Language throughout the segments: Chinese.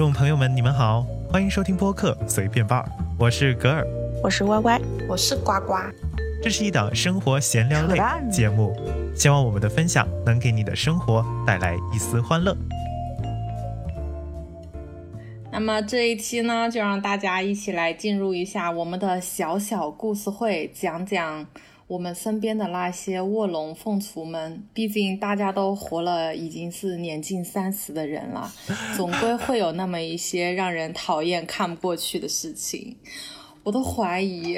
众朋友们，你们好，欢迎收听播客随便吧，我是格尔，我是歪歪，我是呱呱。这是一档生活闲聊类节目，希望我们的分享能给你的生活带来一丝欢乐。那么这一期呢，就让大家一起来进入一下我们的小小故事会，讲讲。我们身边的那些卧龙凤雏们，毕竟大家都活了，已经是年近三十的人了，总归会有那么一些让人讨厌、看不过去的事情。我都怀疑，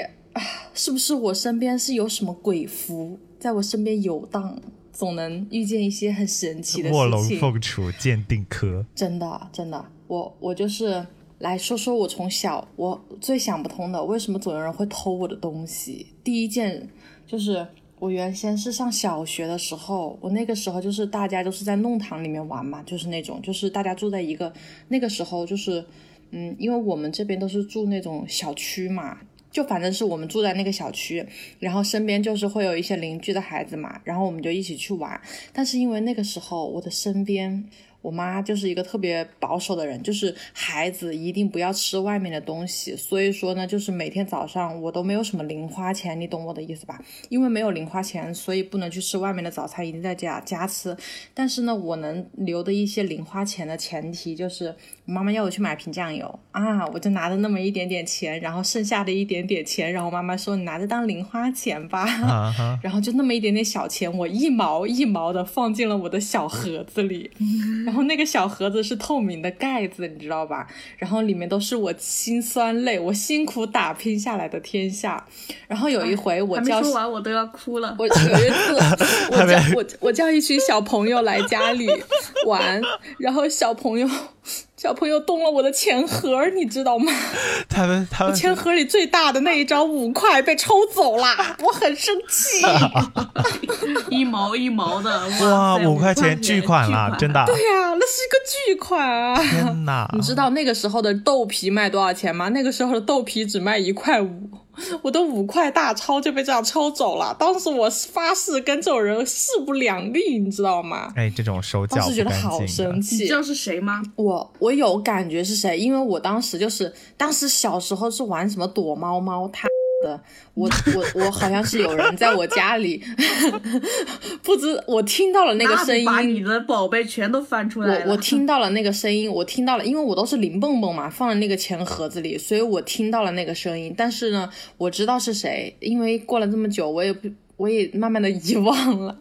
是不是我身边是有什么鬼符在我身边游荡，总能遇见一些很神奇的事情。卧龙凤雏鉴定科，真的，真的，我我就是来说说我从小我最想不通的，为什么总有人会偷我的东西？第一件。就是我原先是上小学的时候，我那个时候就是大家都是在弄堂里面玩嘛，就是那种，就是大家住在一个那个时候就是，嗯，因为我们这边都是住那种小区嘛，就反正是我们住在那个小区，然后身边就是会有一些邻居的孩子嘛，然后我们就一起去玩，但是因为那个时候我的身边。我妈就是一个特别保守的人，就是孩子一定不要吃外面的东西。所以说呢，就是每天早上我都没有什么零花钱，你懂我的意思吧？因为没有零花钱，所以不能去吃外面的早餐，一定在家家吃。但是呢，我能留的一些零花钱的前提就是妈妈要我去买瓶酱油啊，我就拿着那么一点点钱，然后剩下的一点点钱，然后妈妈说你拿着当零花钱吧，然后就那么一点点小钱，我一毛一毛的放进了我的小盒子里。然后那个小盒子是透明的盖子，你知道吧？然后里面都是我辛酸泪，我辛苦打拼下来的天下。然后有一回我叫，说完我都要哭了。我有一次 我叫我我叫一群小朋友来家里玩，然后小朋友。小朋友动了我的钱盒，你知道吗？他们他们钱盒里最大的那一张五块被抽走了，我很生气。一毛一毛的，哇，五块钱巨款了，真的。对呀，那是一个巨款啊！天哪！你知道那个时候的豆皮卖多少钱吗？那个时候的豆皮只卖一块五。我的五块大钞就被这样抽走了，当时我发誓跟这种人势不两立，你知道吗？哎，这种手脚当时觉得好生气。你知道是谁吗？我我有感觉是谁，因为我当时就是当时小时候是玩什么躲猫猫，他。的，我我我好像是有人在我家里，不知我听到了那个声音，把你的宝贝全都翻出来了。我我 听到了那个声音，我听到了，因为我都是零蹦蹦嘛，放在那个钱盒子里，所以我听到了那个声音。但是呢，我知道是谁，因为过了这么久，我也不我也慢慢的遗忘了。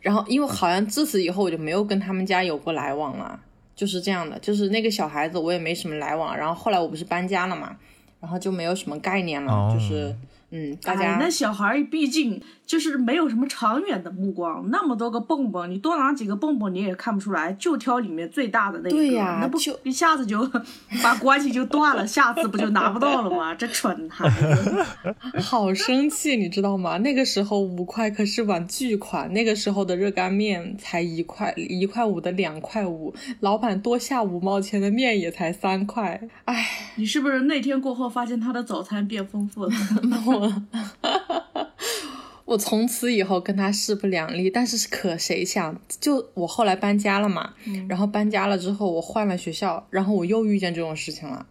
然后因为好像自此以后我就没有跟他们家有过来往了，就是这样的，就是那个小孩子我也没什么来往。然后后来我不是搬家了嘛。然后就没有什么概念了，就是，嗯，大家那小孩毕竟。就是没有什么长远的目光，那么多个蹦蹦，你多拿几个蹦蹦你也看不出来，就挑里面最大的那个，对呀，那不一下子就 把关系就断了，下次不就拿不到了吗？这蠢孩子，好生气，你知道吗？那个时候五块可是碗巨款，那个时候的热干面才一块一块五的两块五，老板多下五毛钱的面也才三块，哎，你是不是那天过后发现他的早餐变丰富了？我。我从此以后跟他势不两立，但是可谁想，就我后来搬家了嘛，然后搬家了之后，我换了学校，然后我又遇见这种事情了，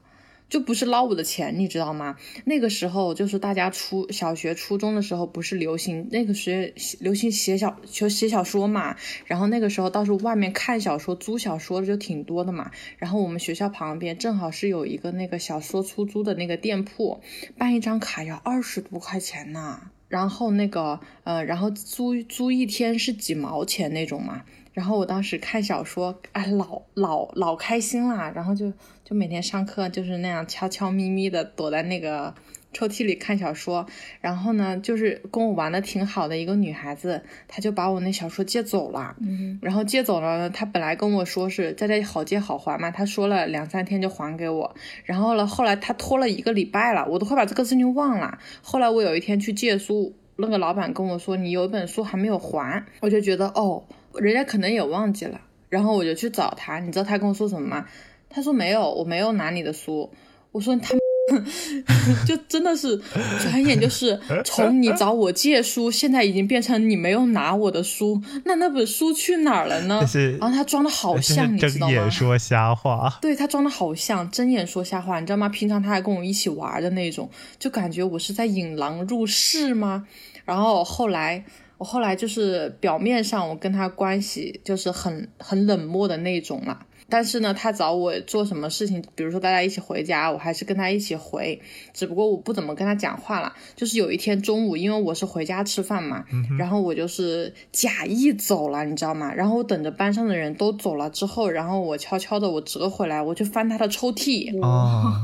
就不是捞我的钱，你知道吗？那个时候就是大家初小学、初中的时候，不是流行那个时流行写小就写小说嘛，然后那个时候倒是外面看小说、租小说的就挺多的嘛，然后我们学校旁边正好是有一个那个小说出租的那个店铺，办一张卡要二十多块钱呢。然后那个，呃，然后租租一天是几毛钱那种嘛。然后我当时看小说，哎，老老老开心啦。然后就就每天上课就是那样悄悄咪咪的躲在那个。抽屉里看小说，然后呢，就是跟我玩的挺好的一个女孩子，她就把我那小说借走了。嗯，然后借走了呢，她本来跟我说是在这好借好还嘛，她说了两三天就还给我。然后呢，后来她拖了一个礼拜了，我都快把这个事情忘了。后来我有一天去借书，那个老板跟我说你有一本书还没有还，我就觉得哦，人家可能也忘记了。然后我就去找他，你知道他跟我说什么吗？他说没有，我没有拿你的书。我说他。就真的是转眼就是从你找我借书，现在已经变成你没有拿我的书，那那本书去哪儿了呢？然后他装的好像，你知道吗？睁眼说瞎话。对他装的好像，睁眼说瞎话，你知道吗？平常他还跟我一起玩的那种，就感觉我是在引狼入室吗？然后后来，我后来就是表面上我跟他关系就是很很冷漠的那种了。但是呢，他找我做什么事情，比如说大家一起回家，我还是跟他一起回，只不过我不怎么跟他讲话了。就是有一天中午，因为我是回家吃饭嘛，然后我就是假意走了，你知道吗？然后我等着班上的人都走了之后，然后我悄悄的我折回来，我就翻他的抽屉。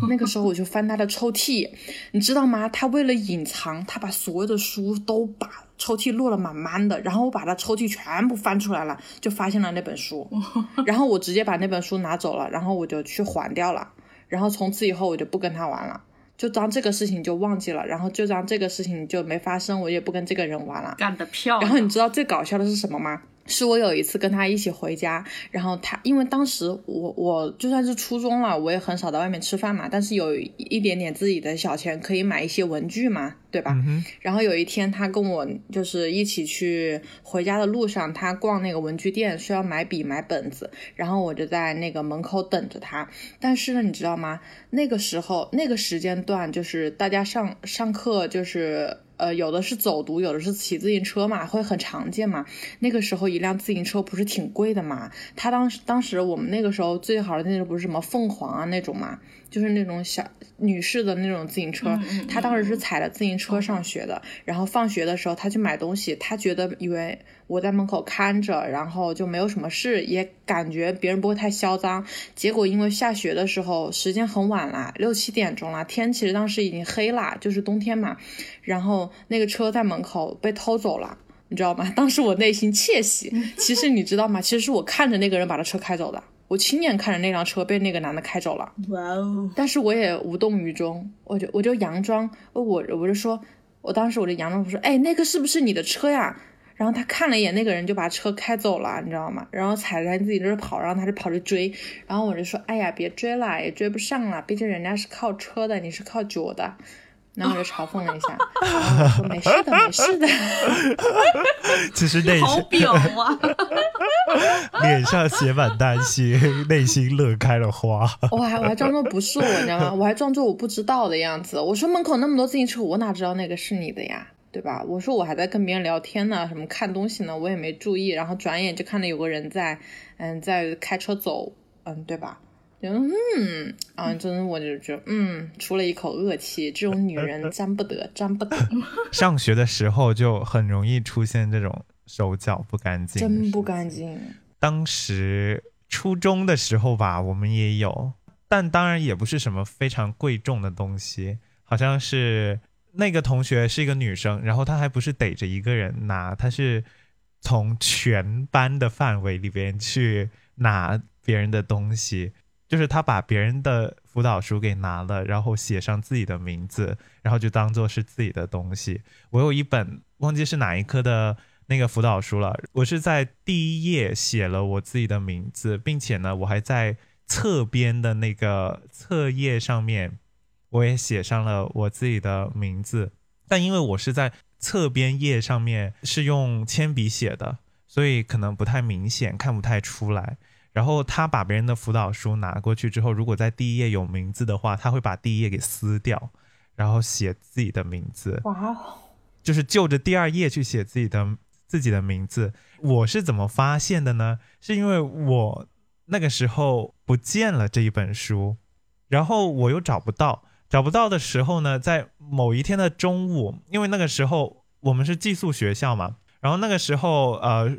那个时候我就翻他的抽屉，你知道吗？他为了隐藏，他把所有的书都把。抽屉落了满满的，然后我把他抽屉全部翻出来了，就发现了那本书，然后我直接把那本书拿走了，然后我就去还掉了，然后从此以后我就不跟他玩了，就当这个事情就忘记了，然后就当这个事情就没发生，我也不跟这个人玩了。干得漂亮！然后你知道最搞笑的是什么吗？是我有一次跟他一起回家，然后他因为当时我我就算是初中了，我也很少在外面吃饭嘛，但是有一点点自己的小钱可以买一些文具嘛，对吧？然后有一天他跟我就是一起去回家的路上，他逛那个文具店需要买笔买本子，然后我就在那个门口等着他。但是呢，你知道吗？那个时候那个时间段就是大家上上课就是。呃，有的是走读，有的是骑自行车嘛，会很常见嘛。那个时候一辆自行车不是挺贵的嘛？他当时当时我们那个时候最好的那种不是什么凤凰啊那种嘛，就是那种小女士的那种自行车。她当时是踩着自行车上学的，然后放学的时候她去买东西，她觉得以为。我在门口看着，然后就没有什么事，也感觉别人不会太嚣张。结果因为下学的时候时间很晚啦，六七点钟啦，天其实当时已经黑啦，就是冬天嘛。然后那个车在门口被偷走了，你知道吗？当时我内心窃喜。其实你知道吗？其实是我看着那个人把他车开走的，我亲眼看着那辆车被那个男的开走了。哇哦！但是我也无动于衷，我就我就佯装，我我就说，我当时我就佯装我说，哎，那个是不是你的车呀？然后他看了一眼那个人，就把车开走了，你知道吗？然后踩着自己这跑，然后他就跑着追。然后我就说：“哎呀，别追了，也追不上了，毕竟人家是靠车的，你是靠脚的。”然后我就嘲讽了一下，说：“没事的，没事的。”其实内心表啊，脸上写满担心，内心乐开了花。我还我还装作不是我，你知道吗？我还装作我不知道的样子。我说门口那么多自行车，我哪知道那个是你的呀？对吧？我说我还在跟别人聊天呢，什么看东西呢，我也没注意，然后转眼就看到有个人在，嗯，在开车走，嗯，对吧？嗯，啊，真我就觉得，嗯，出了一口恶气，这种女人沾不得，沾不得。上学的时候就很容易出现这种手脚不干净，真不干净。当时初中的时候吧，我们也有，但当然也不是什么非常贵重的东西，好像是。那个同学是一个女生，然后她还不是逮着一个人拿，她是从全班的范围里边去拿别人的东西，就是他把别人的辅导书给拿了，然后写上自己的名字，然后就当做是自己的东西。我有一本忘记是哪一科的那个辅导书了，我是在第一页写了我自己的名字，并且呢，我还在侧边的那个册页上面。我也写上了我自己的名字，但因为我是在侧边页上面是用铅笔写的，所以可能不太明显，看不太出来。然后他把别人的辅导书拿过去之后，如果在第一页有名字的话，他会把第一页给撕掉，然后写自己的名字。哇，就是就着第二页去写自己的自己的名字。我是怎么发现的呢？是因为我那个时候不见了这一本书，然后我又找不到。找不到的时候呢，在某一天的中午，因为那个时候我们是寄宿学校嘛，然后那个时候呃，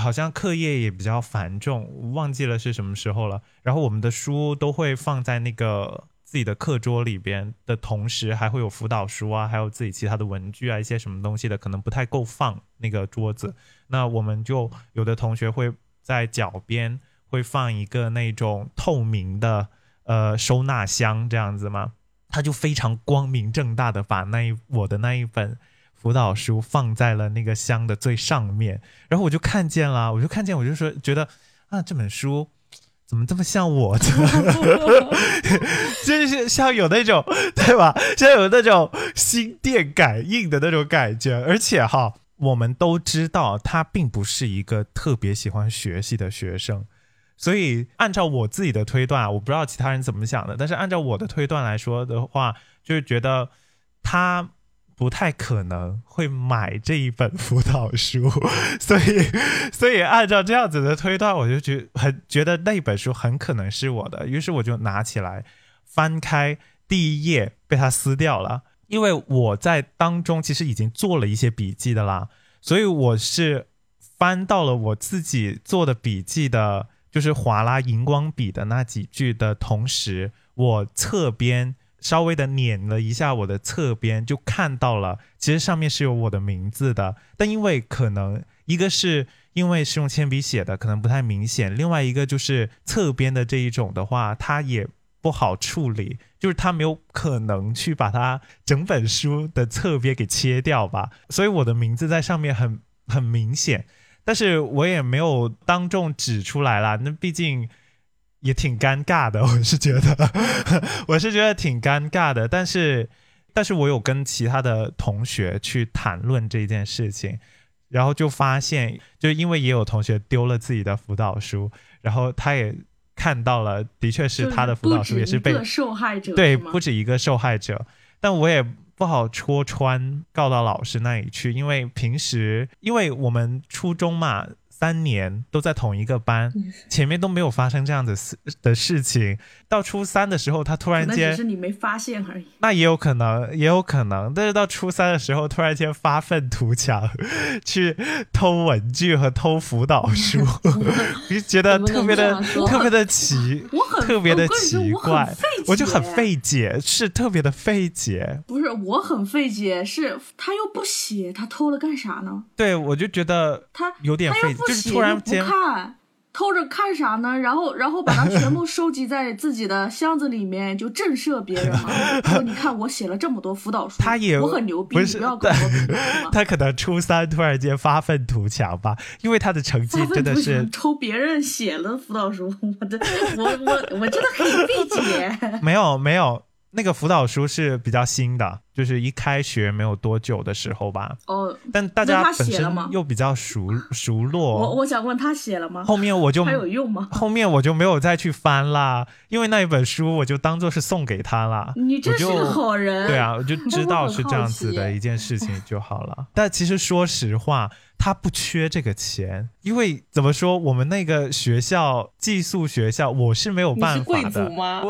好像课业也比较繁重，忘记了是什么时候了。然后我们的书都会放在那个自己的课桌里边的同时，还会有辅导书啊，还有自己其他的文具啊，一些什么东西的，可能不太够放那个桌子。那我们就有的同学会在脚边会放一个那种透明的呃收纳箱这样子嘛。他就非常光明正大的把那一我的那一本辅导书放在了那个箱的最上面，然后我就看见了，我就看见，我就说觉得啊这本书怎么这么像我？就是像有那种对吧？像有那种心电感应的那种感觉，而且哈，我们都知道他并不是一个特别喜欢学习的学生，所以按照我自己的推断，我不知道其他人怎么想的，但是按照我的推断来说的话，就是觉得他。不太可能会买这一本辅导书，所以，所以按照这样子的推断，我就觉很觉得那本书很可能是我的，于是我就拿起来翻开第一页，被他撕掉了。因为我在当中其实已经做了一些笔记的啦，所以我是翻到了我自己做的笔记的，就是划拉荧光笔的那几句的同时，我侧边。稍微的捻了一下我的侧边，就看到了，其实上面是有我的名字的。但因为可能一个是因为是用铅笔写的，可能不太明显；另外一个就是侧边的这一种的话，它也不好处理，就是它没有可能去把它整本书的侧边给切掉吧。所以我的名字在上面很很明显，但是我也没有当众指出来啦。那毕竟。也挺尴尬的，我是觉得，我是觉得挺尴尬的。但是，但是我有跟其他的同学去谈论这件事情，然后就发现，就因为也有同学丢了自己的辅导书，然后他也看到了，的确是他的辅导书也是被受害者，对，不止一个受害者。但我也不好戳穿告到老师那里去，因为平时因为我们初中嘛。三年都在同一个班，前面都没有发生这样的事的事情。到初三的时候，他突然间，只是你没发现而已。那也有可能，也有可能。但是到初三的时候，突然间发愤图强，去偷文具和偷辅导书，就觉得特别的特别的奇，特别的奇怪，我就很费解，是特别的费解。不是我很费解，是他又不写，他偷了干啥呢？对，我就觉得他有点费解。就是突然不看，偷着看啥呢？然后，然后把它全部收集在自己的箱子里面，就震慑别人嘛。说你看我写了这么多辅导书，他也我很牛逼，不要跟我比。他可能初三突然间发愤图强吧，因为他的成绩真的是抽别人写了辅导书，我的，我我我真的很费解。没有没有。那个辅导书是比较新的，就是一开学没有多久的时候吧。哦，但大家本身又比较熟熟络。我我想问他写了吗？后面我就 还有用吗？后面我就没有再去翻啦，因为那一本书我就当做是送给他啦。你真是个好人。对啊，我就知 道是这样子的一件事情就好了。但其实说实话。他不缺这个钱，因为怎么说，我们那个学校寄宿学校，我是没有办法的。吗？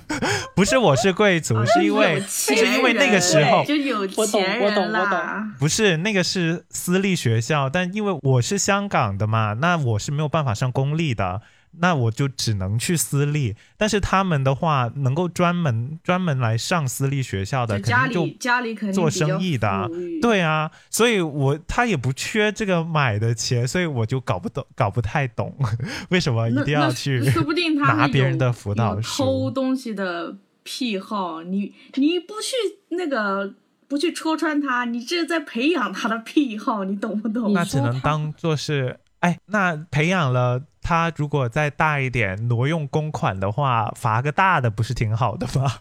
不是，我是贵族，是因为是因为那个时候就有钱人了。不是那个是私立学校，但因为我是香港的嘛，那我是没有办法上公立的。那我就只能去私立，但是他们的话，能够专门专门来上私立学校的，肯定就家里肯定做生意的，对啊，所以我他也不缺这个买的钱，所以我就搞不懂，搞不太懂 为什么一定要去说不定他拿别人的辅导书偷东西的癖好，你你不去那个不去戳穿他，你这是在培养他的癖好，你懂不懂？那只能当做是，哎，那培养了。他如果再大一点挪用公款的话，罚个大的不是挺好的吗？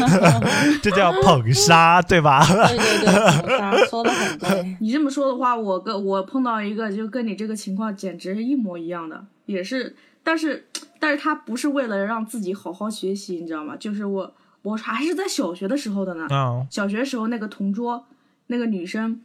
这叫捧杀，对吧？对对对，捧杀说的很对。你这么说的话，我跟我碰到一个就跟你这个情况简直是一模一样的，也是，但是但是他不是为了让自己好好学习，你知道吗？就是我我还是在小学的时候的呢，小学时候那个同桌那个女生。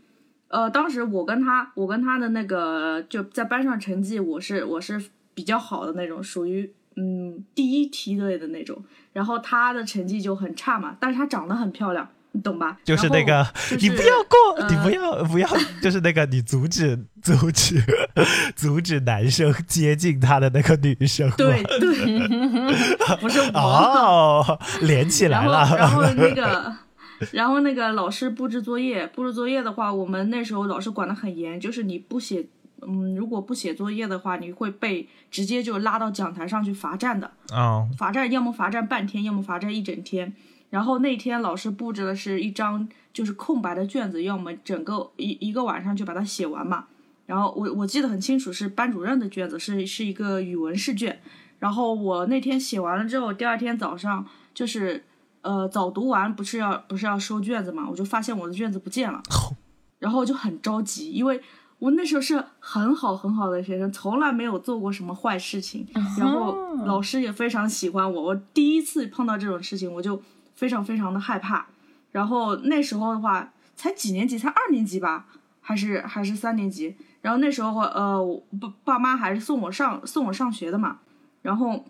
呃，当时我跟他，我跟他的那个就在班上成绩，我是我是比较好的那种，属于嗯第一梯队的那种。然后他的成绩就很差嘛，但是他长得很漂亮，你懂吧？就是那个，你不要过，你不要不要，就是那个你阻止阻止 阻止男生接近他的那个女生。对对，不是我哦，连起来了。然后那个。然后那个老师布置作业，布置作业的话，我们那时候老师管得很严，就是你不写，嗯，如果不写作业的话，你会被直接就拉到讲台上去罚站的。啊，罚站要么罚站半天，要么罚站一整天。然后那天老师布置的是一张就是空白的卷子，要么整个一一个晚上就把它写完嘛。然后我我记得很清楚，是班主任的卷子，是是一个语文试卷。然后我那天写完了之后，第二天早上就是呃早读完不是要不是要收卷子嘛，我就发现我的卷子不见了，然后我就很着急，因为我那时候是很好很好的学生，从来没有做过什么坏事情，然后老师也非常喜欢我，我第一次碰到这种事情，我就非常非常的害怕。然后那时候的话，才几年级，才二年级吧，还是还是三年级。然后那时候呃，我爸爸妈还是送我上送我上学的嘛。然后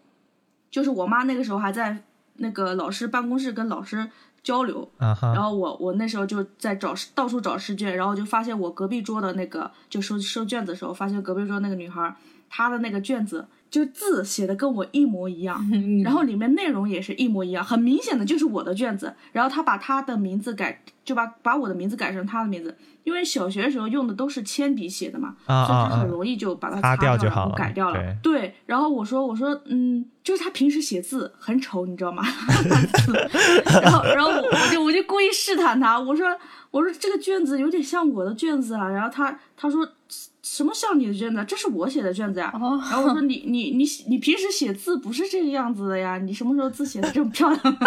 就是我妈那个时候还在那个老师办公室跟老师交流。然后我我那时候就在找到处找试卷，然后就发现我隔壁桌的那个就收收卷子的时候，发现隔壁桌那个女孩她的那个卷子就字写的跟我一模一样，然后里面内容也是一模一样，很明显的就是我的卷子。然后他把他的名字改，就把把我的名字改成他的名字，因为小学的时候用的都是铅笔写的嘛，啊所以她啊啊很容易就把它擦掉掉了，就好了改掉了。对对，然后我说我说嗯，就是他平时写字很丑，你知道吗？然后然后我我就我就故意试探他，我说我说这个卷子有点像我的卷子啊，然后他他说什么像你的卷子啊？这是我写的卷子呀、哦。然后我说你你你你平时写字不是这个样子的呀，你什么时候字写的这么漂亮？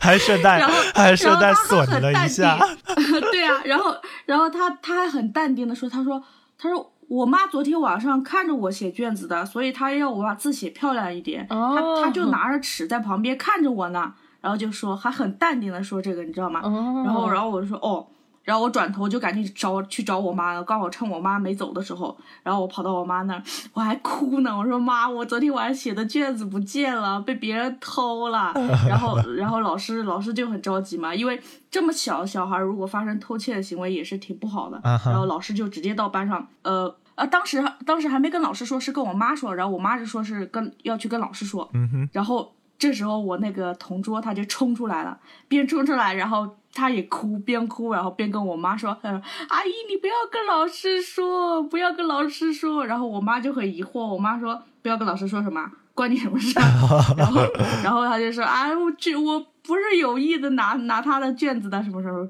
还顺带然后还顺带然后他损了很淡一下，定。对啊，然后然后他他还很淡定的说，他说他说我妈昨天晚上看着我写卷子的，所以她要我把字写漂亮一点，哦。他他就拿着尺在旁边看着我呢，然后就说还很淡定的说这个，你知道吗？哦，然后然后我就说哦。然后我转头就赶紧找去找我妈了，刚好趁我妈没走的时候，然后我跑到我妈那儿，我还哭呢。我说妈，我昨天晚上写的卷子不见了，被别人偷了。然后然后老师老师就很着急嘛，因为这么小小孩如果发生偷窃的行为也是挺不好的。然后老师就直接到班上，呃呃，当时当时还没跟老师说，是跟我妈说，然后我妈就说是跟要去跟老师说。嗯哼，然后这时候我那个同桌他就冲出来了，边冲出来，然后他也哭，边哭，然后边跟我妈说：“说阿姨，你不要跟老师说，不要跟老师说。”然后我妈就很疑惑，我妈说：“不要跟老师说什么？关你什么事？”然后然后他就说：“啊，我这我不是有意的拿拿他的卷子的，什么什么。”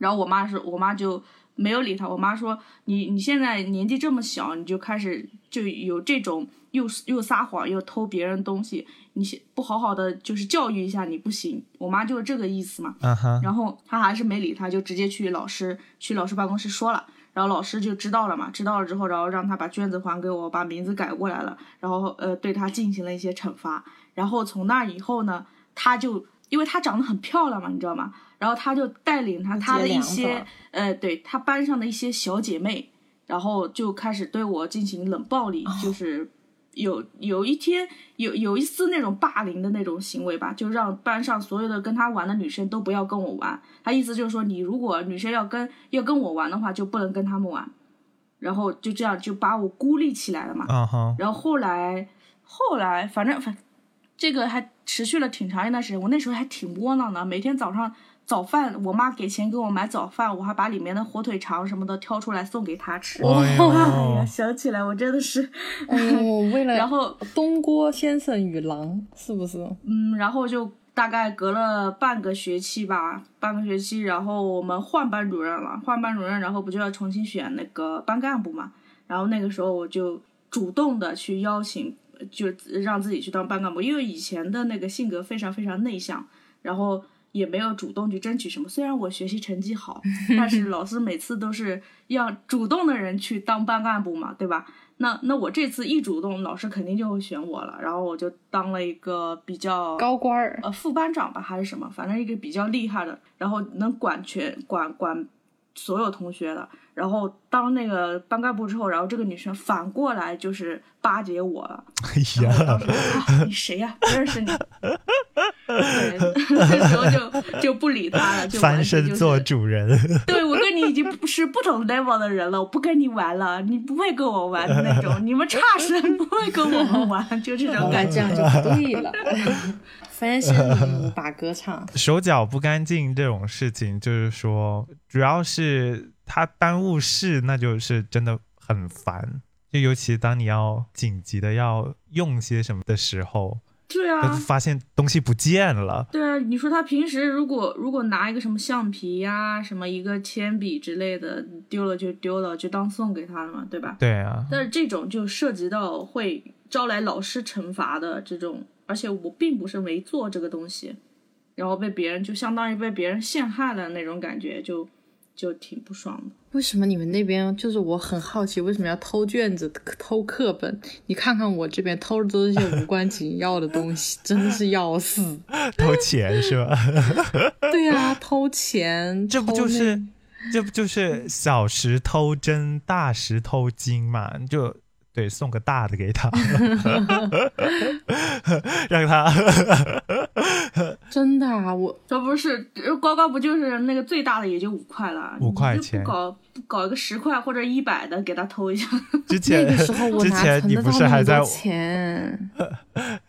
然后我妈说，我妈就没有理他。我妈说：“你你现在年纪这么小，你就开始就有这种又又撒谎又偷别人东西，你不好好的就是教育一下你不行。”我妈就是这个意思嘛。然后他还是没理他，就直接去老师去老师办公室说了。然后老师就知道了嘛，知道了之后，然后让他把卷子还给我，把名字改过来了，然后呃对他进行了一些惩罚。然后从那以后呢，他就因为她长得很漂亮嘛，你知道吗？然后他就带领他他的一些呃，对他班上的一些小姐妹，然后就开始对我进行冷暴力，就是有有一天有有一丝那种霸凌的那种行为吧，就让班上所有的跟他玩的女生都不要跟我玩。他意思就是说，你如果女生要跟要跟我玩的话，就不能跟他们玩。然后就这样就把我孤立起来了嘛。然后后来后来反正反这个还持续了挺长一段时间，我那时候还挺窝囊的，每天早上早饭我妈给钱给我买早饭，我还把里面的火腿肠什么的挑出来送给她吃。哎哎呀，想起来我真的是，哦，为了然后东郭先生与狼是不是？嗯，然后就大概隔了半个学期吧，半个学期，然后我们换班主任了，换班主任，然后不就要重新选那个班干部嘛？然后那个时候我就主动的去邀请，就让自己去当班干部，因为以前的那个性格非常非常内向，然后也没有主动去争取什么。虽然我学习成绩好，但是老师每次都是要主动的人去当班干部嘛，对吧？那那我这次一主动，老师肯定就会选我了，然后我就当了一个比较高官儿，呃副班长吧还是什么，反正一个比较厉害的，然后能管全管管所有同学的。然后当那个班干部之后，然后这个女生反过来就是巴结我了。哎呀，啊，你谁呀、不认识你。对，那时候就就不理他了，就完翻身做主人，对我跟你已经不是不同 level 的人了，我不跟你玩了，你不会跟我玩的那种，你们差生不会跟我们玩，就这种感觉。这样就不对了。翻身把歌唱，手脚不干净这种事情，就是说，主要是他耽误事，那就是真的很烦。就尤其当你要紧急的要用些什么的时候，对啊，发现东西不见了，对啊，你说他平时如果如果拿一个什么橡皮呀、什么一个铅笔之类的丢了就丢了，就当送给他了嘛，对吧？对啊，但是这种就涉及到会招来老师惩罚的这种，而且我并不是没做这个东西，然后被别人就相当于被别人陷害的那种感觉，就就挺不爽的。为什么你们那边就是我很好奇，为什么要偷卷子、偷课本？你看看我这边偷的都是些无关紧要的东西，真的是要死。偷钱是吧？对呀、偷钱，这不就是这不就是小时偷针，大时偷金嘛？就对，送个大的给他，让他 真的啊？我这不是呱呱不就是那个最大的也就五块了，五块钱搞一个十块或者一百的给他偷一下，之前那个时候我哪之前你存得到不是还在那么多钱？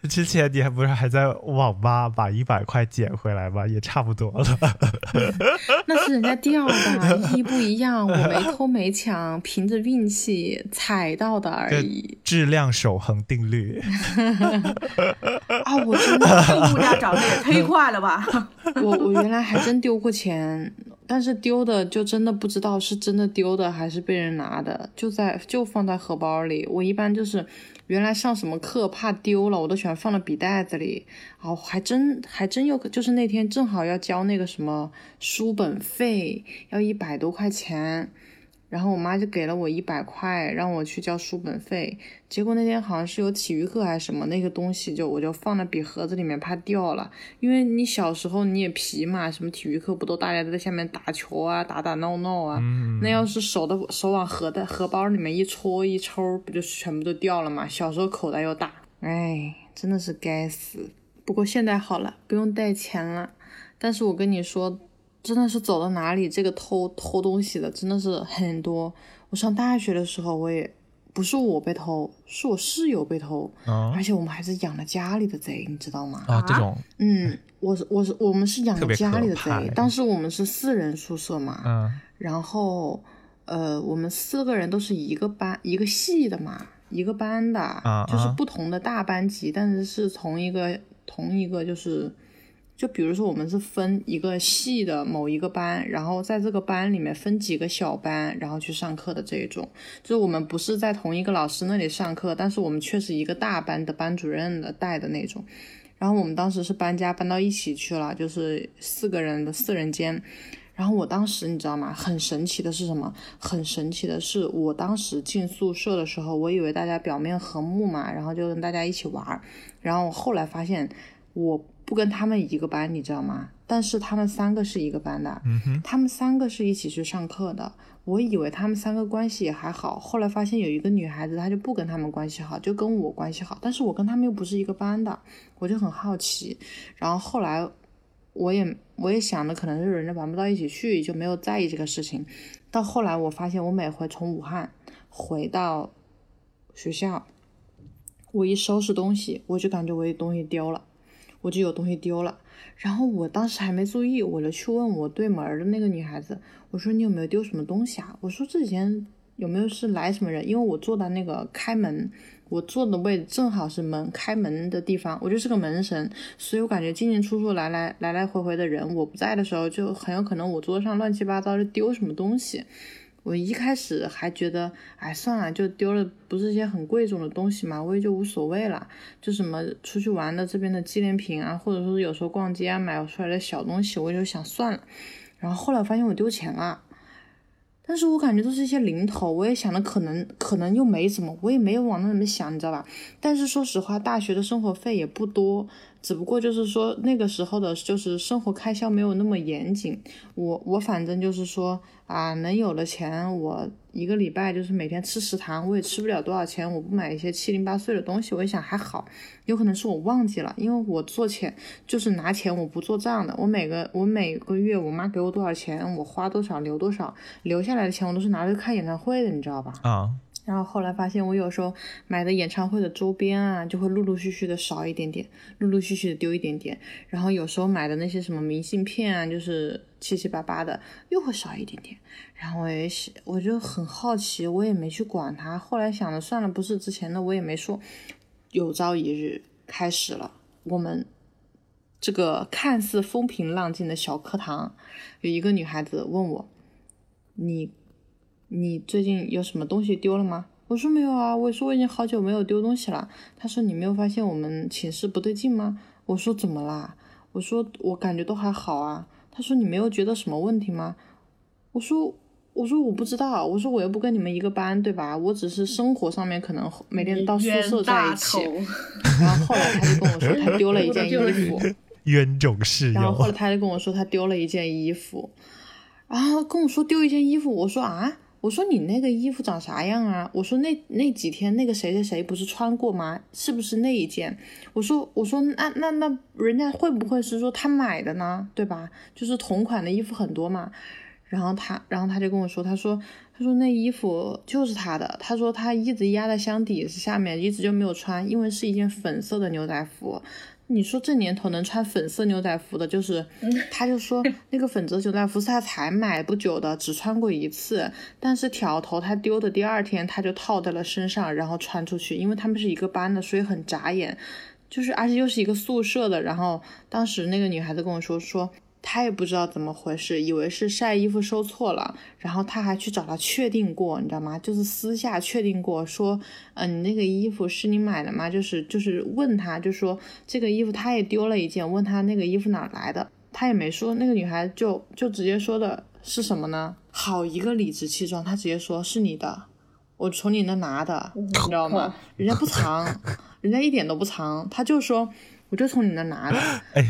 之前你还不是还在网吧把一百块捡回来吗？也差不多了。那是人家掉的，一不一样。我没偷没抢，凭着运气踩到的而已。质量守恒定律，啊，我真的，这物价涨得也忒快了吧？我我原来还真丢过钱，但是丢的就真的不知道是真的丢的还是被人拿的，就在就放在荷包里。我一般就是原来上什么课怕丢了，我都喜欢放到笔袋子里。哦，还真还真有，就是那天正好要交那个什么书本费，要一百多块钱。然后我妈就给了我一百块，让我去交书本费。结果那天好像是有体育课还是什么，那个东西就我就放在笔盒子里面，怕掉了。因为你小时候你也皮嘛，什么体育课不都大家都在下面打球啊，打打闹闹啊？那要是手的手往盒的荷包里面一戳一抽，不就全部都掉了嘛？小时候口袋又大，哎，真的是该死。不过现在好了，不用带钱了。但是我跟你说，真的是走到哪里，这个偷偷东西的真的是很多。我上大学的时候，我也不是我被偷，是我室友被偷，啊而且我们还是养了家里的贼，你知道吗？啊，这种嗯，我是我是我们是养了家里的贼当时我们是四人宿舍嘛，嗯然后呃，我们四个人都是一个班一个系的嘛，一个班的，啊就是不同的大班级，但是是同一个同一个就是。就比如说，我们是分一个系的某一个班，然后在这个班里面分几个小班，然后去上课的这一种。就是我们不是在同一个老师那里上课，但是我们却是一个大班的班主任的带的那种。然后我们当时是搬家搬到一起去了，就是四个人的四人间。然后我当时你知道吗？很神奇的是什么？很神奇的是，我当时进宿舍的时候，我以为大家表面和睦嘛，然后就跟大家一起玩儿。然后我后来发现我不跟他们一个班，你知道吗？但是他们三个是一个班的，嗯，他们三个是一起去上课的。我以为他们三个关系也还好，后来发现有一个女孩子，她就不跟他们关系好，就跟我关系好，但是我跟他们又不是一个班的，我就很好奇。然后后来我也我也想的可能是人家玩不到一起去，就没有在意这个事情。到后来我发现，我每回从武汉回到学校，我一收拾东西，我就感觉我有东西丢了，我就有东西丢了。然后我当时还没注意，我就去问我对门的那个女孩子，我说你有没有丢什么东西啊？我说这几天有没有是来什么人？因为我坐在那个开门，我坐的位置正好是门开门的地方，我就是个门神，所以我感觉进进出出来来来来回回的人，我不在的时候就很有可能我桌上乱七八糟就丢什么东西。我一开始还觉得，哎，算了，就丢了，不是一些很贵重的东西嘛，我也就无所谓了。就什么出去玩的这边的纪念品啊，或者说有时候逛街啊买出来的小东西，我就想算了。然后后来我发现我丢钱了，但是我感觉都是一些零头，我也想的可能可能又没怎么，我也没有往那里面想，你知道吧？但是说实话，大学的生活费也不多，只不过就是说那个时候的就是生活开销没有那么严谨。我我反正就是说啊，能有了钱，我一个礼拜就是每天吃食堂，我也吃不了多少钱，我不买一些七零八碎的东西，我也想还好，有可能是我忘记了，因为我做钱就是拿钱我不做账的，我每个我每个月我妈给我多少钱，我花多少留多少，留下来的钱我都是拿着看演唱会的，你知道吧？啊，然后后来发现，我有时候买的演唱会的周边啊，就会陆陆续续的少一点点，陆陆续续的丢一点点。然后有时候买的那些什么明信片啊，就是七七八八的，又会少一点点。然后我也是，我就很好奇，我也没去管它。后来想了，算了，不是之前的，我也没说。有朝一日开始了，我们这个看似风平浪静的小课堂，有一个女孩子问我：“你你最近有什么东西丢了吗？我说没有啊，我说我已经好久没有丢东西了。他说你没有发现我们寝室不对劲吗？我说怎么啦？我说我感觉都还好啊。他说你没有觉得什么问题吗？我说我说我不知道，我说我又不跟你们一个班，对吧？我只是生活上面可能每天到宿舍在一起。然后后来他就跟我说他丢了一件衣服 冤种室友。然后后来他就跟我说他丢了一件衣服，然后跟我说丢一件衣服，我说啊。我说你那个衣服长啥样啊？我说那那几天那个谁谁谁不是穿过吗？是不是那一件？我说我说那那那人家会不会是说他买的呢？对吧？就是同款的衣服很多嘛。然后他然后他就跟我说，他说他说那衣服就是他的。他说他一直压在箱底下面，一直就没有穿，因为是一件粉色的牛仔服。你说这年头能穿粉色牛仔服的，就是他就说 那个粉色牛仔服是他才买不久的，只穿过一次，但是挑头他丢的第二天他就套在了身上，然后穿出去，因为他们是一个班的，所以很扎眼，就是而且又是一个宿舍的，然后当时那个女孩子跟我说说。他也不知道怎么回事，以为是晒衣服收错了，然后他还去找他确定过，你知道吗？就是私下确定过，说，嗯，你那个衣服是你买的吗？就是就是问他，就说这个衣服他也丢了一件，问他那个衣服哪来的，他也没说。那个女孩就就直接说的是什么呢？好一个理直气壮，他直接说是你的，我从你那拿的，你知道吗？人家不藏，人家一点都不藏，他就说。我就从你那拿的，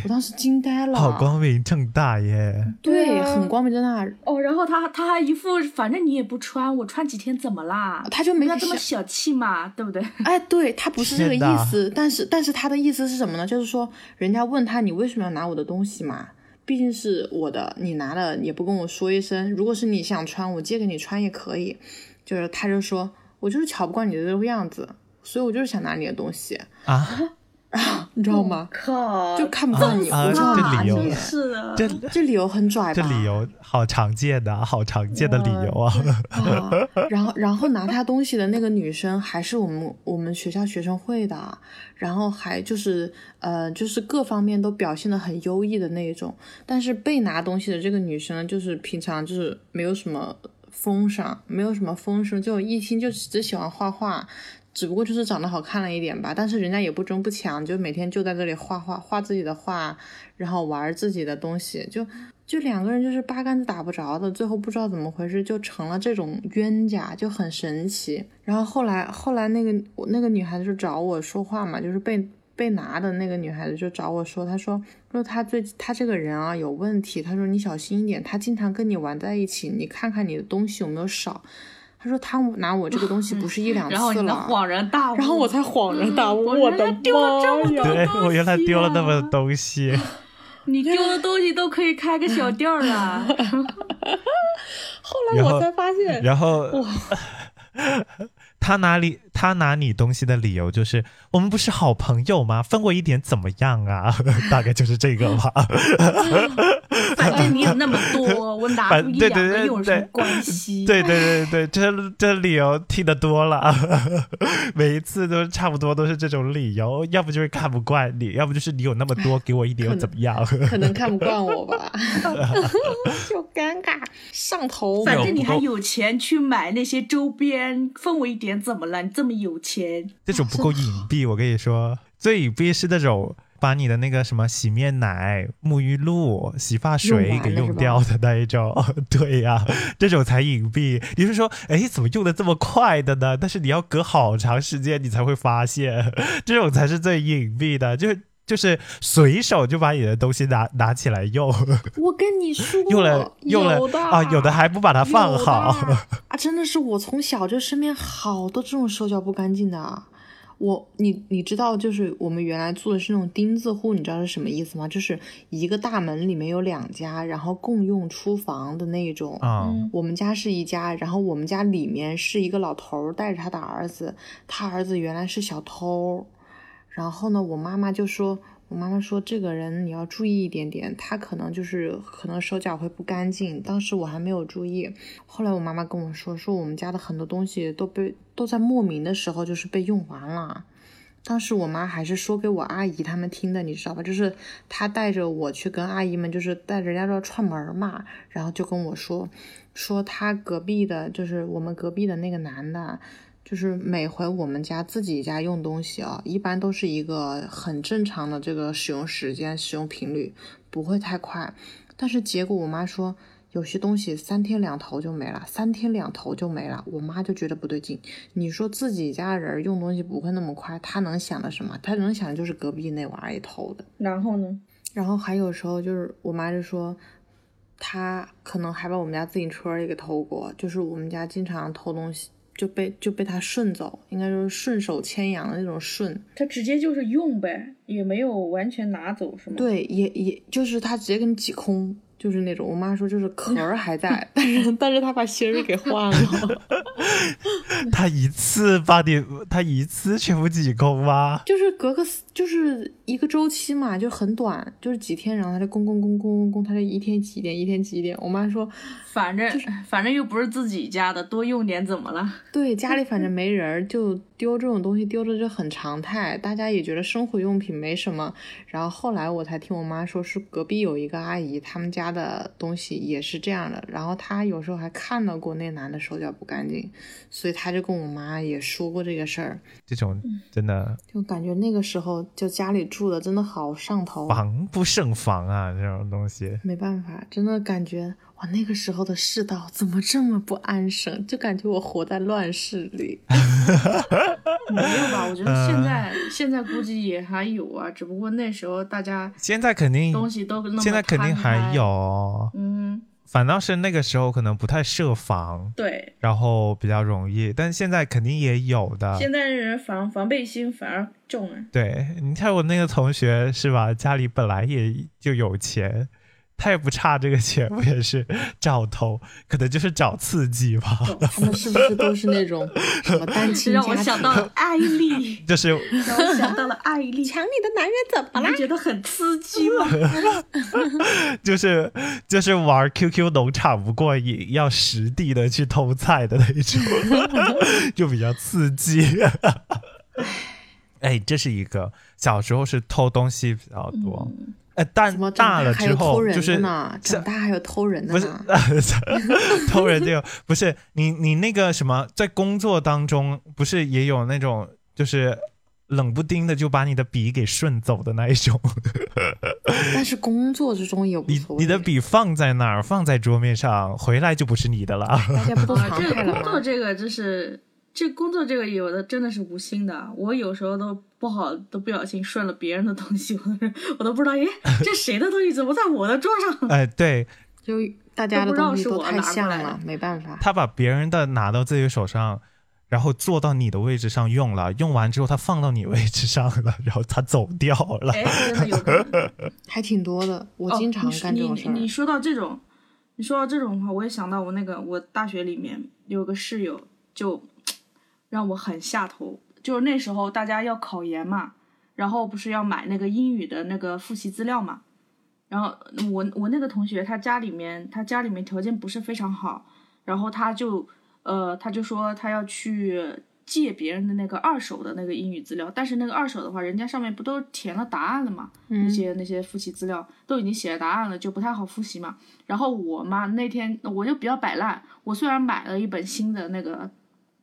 我当时惊呆了，好光明正大耶！对，很光明正大。哦，然后他他还一副反正你也不穿，我穿几天怎么啦？他就没他这么小气嘛，对不对？哎，对他不是这个意思，但是但是他的意思是什么呢？就是说，人家问他你为什么要拿我的东西嘛？毕竟是我的，你拿了也不跟我说一声。如果是你想穿，我借给你穿也可以。就是他就说我就是瞧不惯你的这个样子，所以我就是想拿你的东西啊。啊，你知道吗？靠，就看不惯你，啊，这理由是的，这这理由很拽吧？这理由好常见的，好常见的理由啊。然后，然后拿他东西的那个女生还是我们我们学校学生会的，然后还就是呃，就是各方面都表现的很优异的那一种。但是被拿东西的这个女生，就是平常就是没有什么风尚，没有什么风声，就一心就只喜欢画画。只不过就是长得好看了一点吧，但是人家也不争不抢，就每天就在这里画画，画自己的画，然后玩自己的东西，就就两个人就是八竿子打不着的，最后不知道怎么回事就成了这种冤家，就很神奇。然后后来后来那个那个女孩子就找我说话嘛，就是被被拿的那个女孩子就找我说，她说说她最她这个人啊有问题，她说你小心一点，她经常跟你玩在一起，你看看你的东西有没有少。他说他拿我这个东西不是一两次了，然后恍然大悟，然后我才恍然大悟，我的妈呀！对我原来丢了那么多东西，你丢的东西都可以开个小店了。后来我才发现，然后哇。他拿你他拿你东西的理由就是我们不是好朋友吗？分我一点怎么样啊？大概就是这个吧。反正你有那么多，我拿出一两个有什么关系？对对对对，这这理由听得多了，每一次都差不多都是这种理由，要不就是看不惯你，要不就是你有那么多，给我一点又怎么样？可能看不惯我吧，就尴尬上头。反正你还有钱去买那些周边，分我一点。怎么了？你这么有钱？这种不够 隐蔽，我跟你说，最隐蔽是那种把你的那个什么洗面奶、沐浴露、洗发水给用掉的那一种。对呀，这种才隐蔽。你是说，哎，怎么用的这么快的呢？但是你要隔好长时间，你才会发现，这种才是最隐蔽的。就就是随手就把你的东西拿拿起来用。我跟你说，用了用了啊，有的还不把它放好啊！真的是我从小就身边好多这种手脚不干净的。我你你知道，就是我们原来住的是那种钉子户，你知道是什么意思吗？就是一个大门里面有两家，然后共用厨房的那种。嗯，我们家是一家，然后我们家里面是一个老头带着他的儿子，他儿子原来是小偷。然后呢，我妈妈就说，我妈妈说这个人你要注意一点点，他可能就是可能手脚会不干净。当时我还没有注意，后来我妈妈跟我说，说我们家的很多东西都被都在莫名的时候就是被用完了。当时我妈还是说给我阿姨他们听的，你知道吧？就是她带着我去跟阿姨们，就是带人家这串门嘛，然后就跟我说，说他隔壁的，就是我们隔壁的那个男的。就是每回我们家自己家用东西啊，一般都是一个很正常的这个使用时间、使用频率，不会太快。但是结果我妈说，有些东西三天两头就没了，三天两头就没了，我妈就觉得不对劲。你说自己家人用东西不会那么快，她能想的什么？她能想的就是隔壁那玩意偷的。然后呢？然后还有时候就是我妈就说，她可能还把我们家自行车也给偷过，就是我们家经常偷东西。就被就被他顺走，应该就是顺手牵羊的那种顺。他直接就是用呗，也没有完全拿走，是吗？对，也也就是他直接给你挤空。就是那种，我妈说就是壳儿还在，但是但是他把芯儿给换了。他一次把你，他一次全部挤空吗？就是隔个就是一个周期嘛，就很短，就是几天，然后他就供供供供供供，他就一天几点，一天几点。我妈说，反正反正又不是自己家的，多用点怎么了？对，家里反正没人，就丢这种东西丢的就很常态，大家也觉得生活用品没什么。然后后来我才听我妈说，是隔壁有一个阿姨，他们家。的东西也是这样的，然后她有时候还看到过那男的手脚不干净，所以她就跟我妈也说过这个事儿。这种真的就感觉那个时候就家里住的真的好上头，防不胜防啊，这种东西没办法，真的感觉哇，那个时候的世道怎么这么不安生？就感觉我活在乱世里。没有吧？我觉得现在现在估计也还有啊，只不过那时候大家现在肯定东西都现在肯定还有，嗯，反倒是那个时候可能不太设防，对，然后比较容易，但现在肯定也有的。现在人防防备心反而重了。对，你看我那个同学是吧？家里本来也就有钱。他也不差这个钱，不也是找偷，可能就是找刺激吧。他们是不是都是那种 什么单亲让我想到了艾丽，就是让我想到了艾丽。抢你的男人怎么了？觉得很刺激吗？就是就是玩 QQ 农场不过瘾，要实地的去偷菜的那种，就比较刺激。哎，这是一个小时候是偷东西比较多。呃，但大了之后就是长大还有偷人的，不是偷人这个不是你你那个什么，在工作当中不是也有那种就是冷不丁的就把你的笔给顺走的那一种，但是工作之中有你你的笔放在那儿放在桌面上，回来就不是你的了。大家不都常态了吗？工作这个就是这工作这个有的真的是无心的，我有时候都。不好，都不小心顺了别人的东西，我我都不知道，哎，这谁的东西怎么在我的桌上？哎，对，就大家的东西都太像了，没办法。他把别人的拿到自己手上，然后坐到你的位置上用了，用完之后他放到你位置上了，然后他走掉了。哎，真的有，还挺多的。我经常干这种事你说到这种，你说到这种话，我也想到我那个我大学里面有个室友，就让我很下头。就是那时候大家要考研嘛，然后不是要买那个英语的那个复习资料嘛，然后我我那个同学他家里面他家里面条件不是非常好，然后他就呃他就说他要去借别人的那个二手的那个英语资料，但是那个二手的话，人家上面不都填了答案了嘛，那些那些复习资料都已经写了答案了，就不太好复习嘛。然后我嘛那天我就比较摆烂，我虽然买了一本新的那个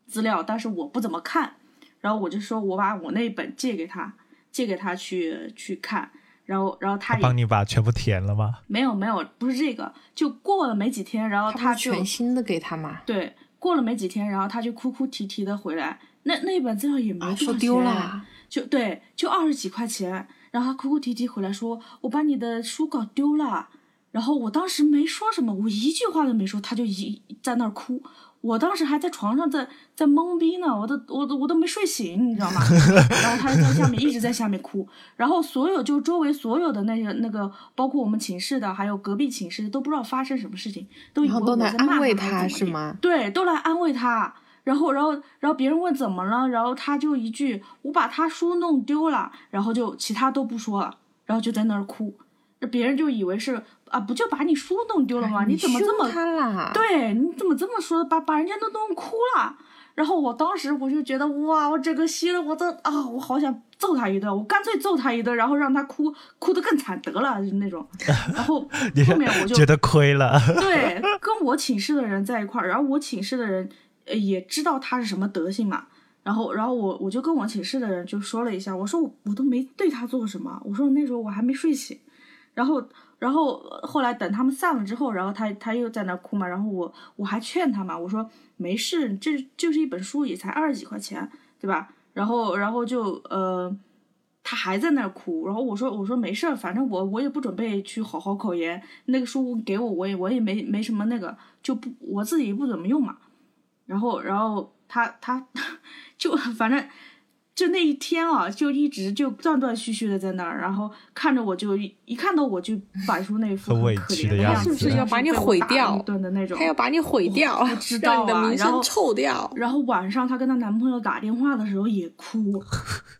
资料，但是我不怎么看。然后我就说，我把我那本借给他，借给他去去看。然后，然后他也帮你把全部填了吗？没有，没有，不是这个。就过了没几天，然后他就全新的给他嘛。对，过了没几天，然后他就哭哭啼啼的回来。那那本资料也没多少钱，就对，就二十几块钱。然后他哭哭啼啼回来说：“我把你的书搞丢了。”然后我当时没说什么，我一句话都没说，他就一在那儿哭。我当时还在床上在在懵逼呢，我都我都我都没睡醒，你知道吗？然后他就在下面一直在下面哭，然后所有就周围所有的那个那个，包括我们寝室的，还有隔壁寝室的，都不知道发生什么事情，都以为我在安慰他是吗？对，都来安慰他。然后然后然后别人问怎么了，然后他就一句我把他书弄丢了，然后就其他都不说了，然后就在那儿哭，别人就以为是。啊，不就把你书弄丢了吗？你怎么这么他对，你怎么这么说？把把人家都弄哭了。然后我当时我就觉得哇，我整个心里我都啊，我好想揍他一顿，我干脆揍他一顿，然后让他哭哭得更惨得了，就那种。然后 后面我就觉得亏了。对，跟我寝室的人在一块儿，然后我寝室的人也知道他是什么德行嘛。然后然后我我就跟我寝室的人就说了一下，我说我我都没对他做什么，我说那时候我还没睡醒，然后然后后来等他们散了之后，然后他他又在那哭嘛，然后我我还劝他嘛，我说没事，这就是一本书，也才二十几块钱，对吧？然后然后就呃。他还在那儿哭，然后我说我说没事儿，反正我我也不准备去好好考研，那个书给我我也我也没没什么那个，就不我自己不怎么用嘛。然后然后他他 就反正就那一天啊，就一直就断断续续的在那儿，然后看着我就一看到我就摆出那副很委可屈的样子，是不是要把你毁掉一顿的那种？他要把你毁掉，知道让你的名啊然后声臭掉。然后晚上她跟她男朋友打电话的时候也哭，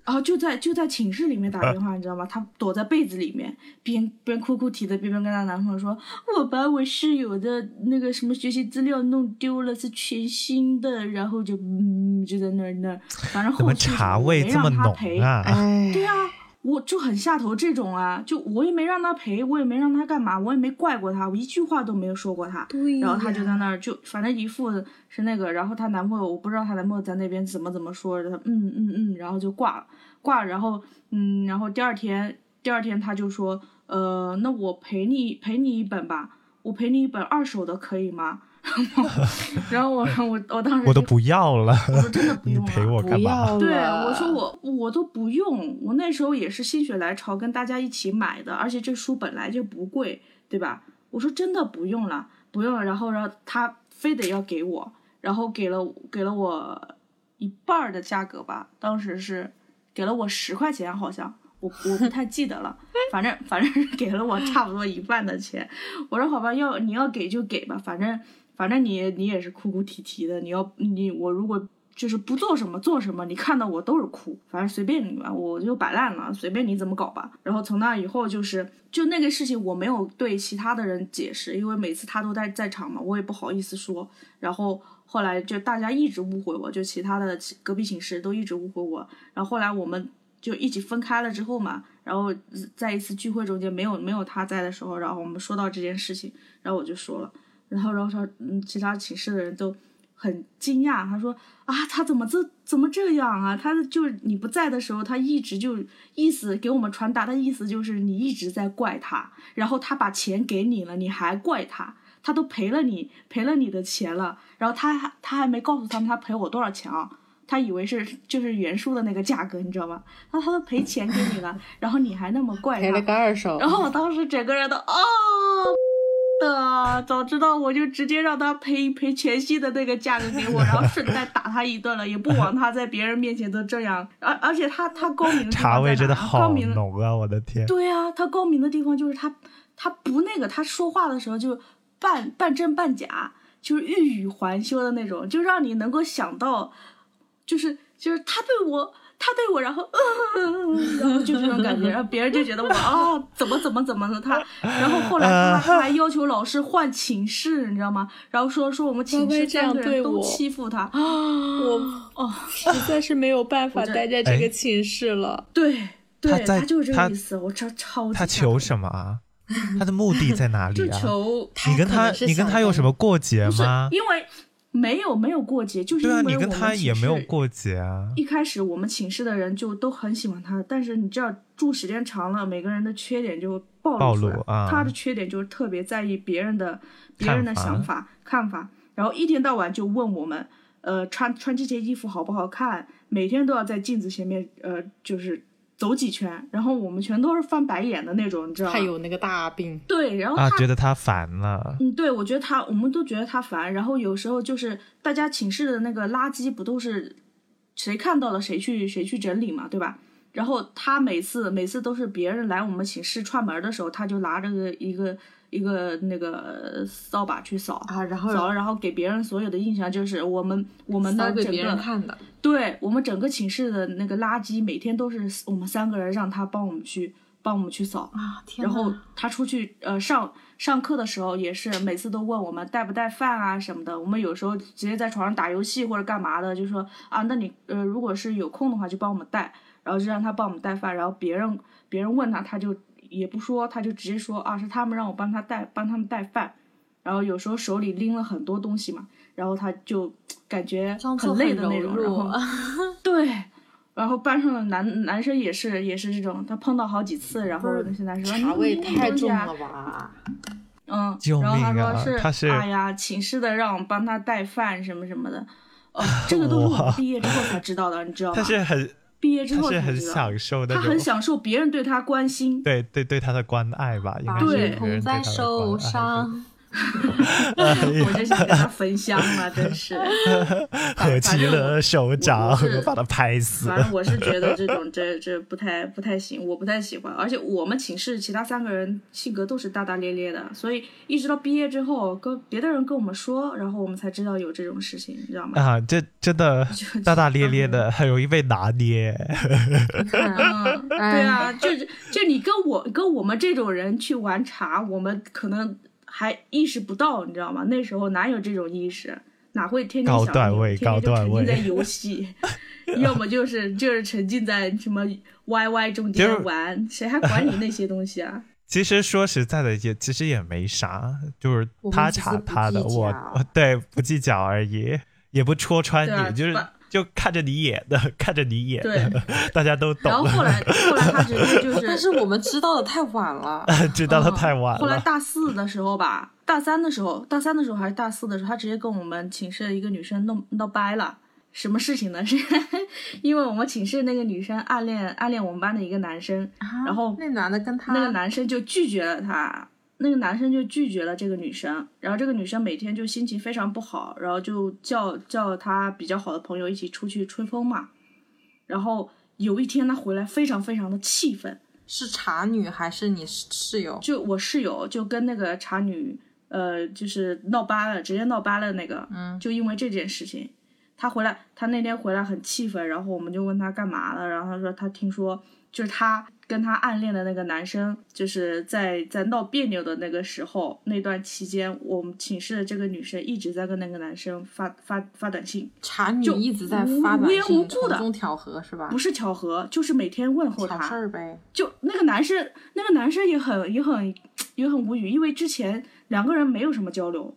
然后就在就在寝室里面打电话，你知道吗？她躲在被子里面，边边哭哭啼的，边边跟她男朋友说：“我把我室友的那个什么学习资料弄丢了，是全新的。”然后就嗯就在那儿那儿，反正怎么后续茶我没味这么浓让她陪。啊？哎，对啊，我就很下头这种啊，就我也没让他赔，我也没让他干嘛，我也没怪过他，我一句话都没有说过他。对然后他就在那儿就反正一副是那个，然后她男朋友我不知道她男朋友在那边怎么怎么说的，她嗯嗯嗯，然后就挂了挂了，然后嗯，然后第二天第二天他就说呃，那我赔你赔你一本吧，我赔你一本二手的可以吗？然后我我我当时我都不要了，我说真的不 你用了陪我干嘛？不要对，我说我我都不用，我那时候也是心血来潮跟大家一起买的，而且这书本来就不贵，对吧？我说真的不用了，不用了。然后，然后他非得要给我，然后给了给了我一半儿的价格吧，当时是给了我十块钱，好像我我不太记得了，反正反正是给了我差不多一半的钱。我说好吧，要你要给就给吧，反正反正你你也是哭哭啼啼的，你要你我如果就是不做什么做什么，你看到我都是哭，反正随便你吧，我就摆烂了，随便你怎么搞吧。然后从那以后就是就那个事情，我没有对其他的人解释，因为每次他都在在场嘛，我也不好意思说。然后后来就大家一直误会我，就其他的隔壁寝室都一直误会我。然后后来我们就一起分开了之后嘛，然后在一次聚会中间没有没有他在的时候，然后我们说到这件事情，然后我就说了，然后然后他嗯，其他寝室的人都很惊讶，他说啊，他怎么这怎么这样啊？他就是你不在的时候，他一直就意思给我们传达的意思就是你一直在怪他，然后他把钱给你了，你还怪他。他都赔了你赔了你的钱了，然后他还他还没告诉他们他赔我多少钱啊？他以为是就是原书的那个价格，你知道吗？他他都赔钱给你了，然后你还那么怪赔了，个二手，然后我当时整个人都啊的，早知道我就直接让他赔赔全息的那个价格给我，然后顺带打他一顿了，也不枉他在别人面前都这样。而而且他他高明的地方茶味真的在哪高好明浓啊！我的天，对啊，他高明的地方就是他他不那个，他说话的时候就半半真半假，就是欲语还休的那种，就让你能够想到，就是就是他对我。他对我，然后，嗯，然后就这种感觉，然后别人就觉得我啊，怎么怎么怎么的他，然后后来他他还要求老师换寝室，你知道吗？然后说说我们寝室会这样三个人都欺负他，我哦，实在是没有办法待在这个寝室了。对对，他在就是这个意思，我超超级他求什么啊？他的目的在哪里啊？求你跟他你跟他有什么过节吗？因为没有没有过节，就是因对啊，为我们你跟他也没有过节啊。一开始我们寝室的人就都很喜欢他，但是你知道住时间长了，每个人的缺点就暴暴露出来。露啊他的缺点就是特别在意别人的别人的想法看法，然后一天到晚就问我们，呃，穿穿这件衣服好不好看？每天都要在镜子前面，呃，就是走几圈，然后我们全都是翻白眼的那种，你知道吗他？有那个大病，对，然后啊，他觉得他烦了。嗯，对，我觉得他，我们都觉得他烦。然后有时候就是大家寝室的那个垃圾不都是谁看到了谁去谁去整理嘛，对吧？然后他每次每次都是别人来我们寝室串门的时候，他就拿着个一个一个那个扫把去扫啊然后扫了，然后给别人所有的印象就是我们我们的整扫给别人个看的。对我们整个寝室的那个垃圾，每天都是我们三个人让他帮我们去帮我们去扫。啊，天然后他出去呃上上课的时候也是每次都问我们带不带饭啊什么的。我们有时候直接在床上打游戏或者干嘛的，就说啊，那你呃如果是有空的话就帮我们带，然后就让他帮我们带饭。然后别人别人问他，他就也不说，他就直接说啊是他们让我帮他带帮他们带饭。然后有时候手里拎了很多东西嘛，然后他就感觉很累的那种，然后。对，然后班上的男男生也是也是这种，他碰到好几次，然后那些男生说茶味太重了吧？嗯，然后他说他是哎呀，寝室的让我帮他带饭什么什么的，哦，这个都是我毕业之后才知道的，你知道吗他？是很毕业之后是很享受的他很享受别人对他关心。对对对他的关爱吧，应该是对捧在别人对他的手关爱上，我就想给他焚香了，真是。合起了手掌把他拍死。反正我是觉得这种这这不太不太行，我不太喜欢。而且我们寝室其他三个人性格都是大大咧咧的，所以一直到毕业之后，跟别的人跟我们说，然后我们才知道有这种事情，你知道吗？啊，这真的就大大咧咧的，很容易被拿捏。嗯，对啊，就是就你跟我跟我们这种人去玩茶，我们可能还意识不到，你知道吗？那时候哪有这种意识？哪会天天高想着段位天天就高段位沉浸在游戏，要么就是就是沉浸在什么 YY 中间玩，谁还管你那些东西啊？其实说实在的，也其实也没啥，就是他查他的，我我对不计较而已，也不戳穿你，就是反就看着你演的，看着你演对的，大家都懂然后。后来后来他直接就是，但是我们知道的太晚了。知道的嗯太晚了后来。大四的时候吧，大三的时候，大三的时候还是大四的时候，他直接跟我们寝室的一个女生弄闹掰了。什么事情呢？是因为我们寝室那个女生暗恋暗恋我们班的一个男生，然后那男的跟他那个男生就拒绝了她，那个男生就拒绝了这个女生，然后这个女生每天就心情非常不好，然后就叫叫她比较好的朋友一起出去吹风嘛，然后有一天她回来非常非常的气愤，是茶女还是你室友？就我室友就跟那个茶女，呃，就是闹掰了，直接闹掰了那个，嗯，就因为这件事情，他回来，他那天回来很气愤，然后我们就问他干嘛了，然后他说他听说就是他跟他暗恋的那个男生，就是在在闹别扭的那个时候，那段期间，我们寝室的这个女生一直在跟那个男生发发发短信，茶女就一直在发短无缘无，故的从中调和是吧？不是巧合，就是每天问候他，事儿呗。就那个男生，那个男生也很也很也很无语，因为之前两个人没有什么交流，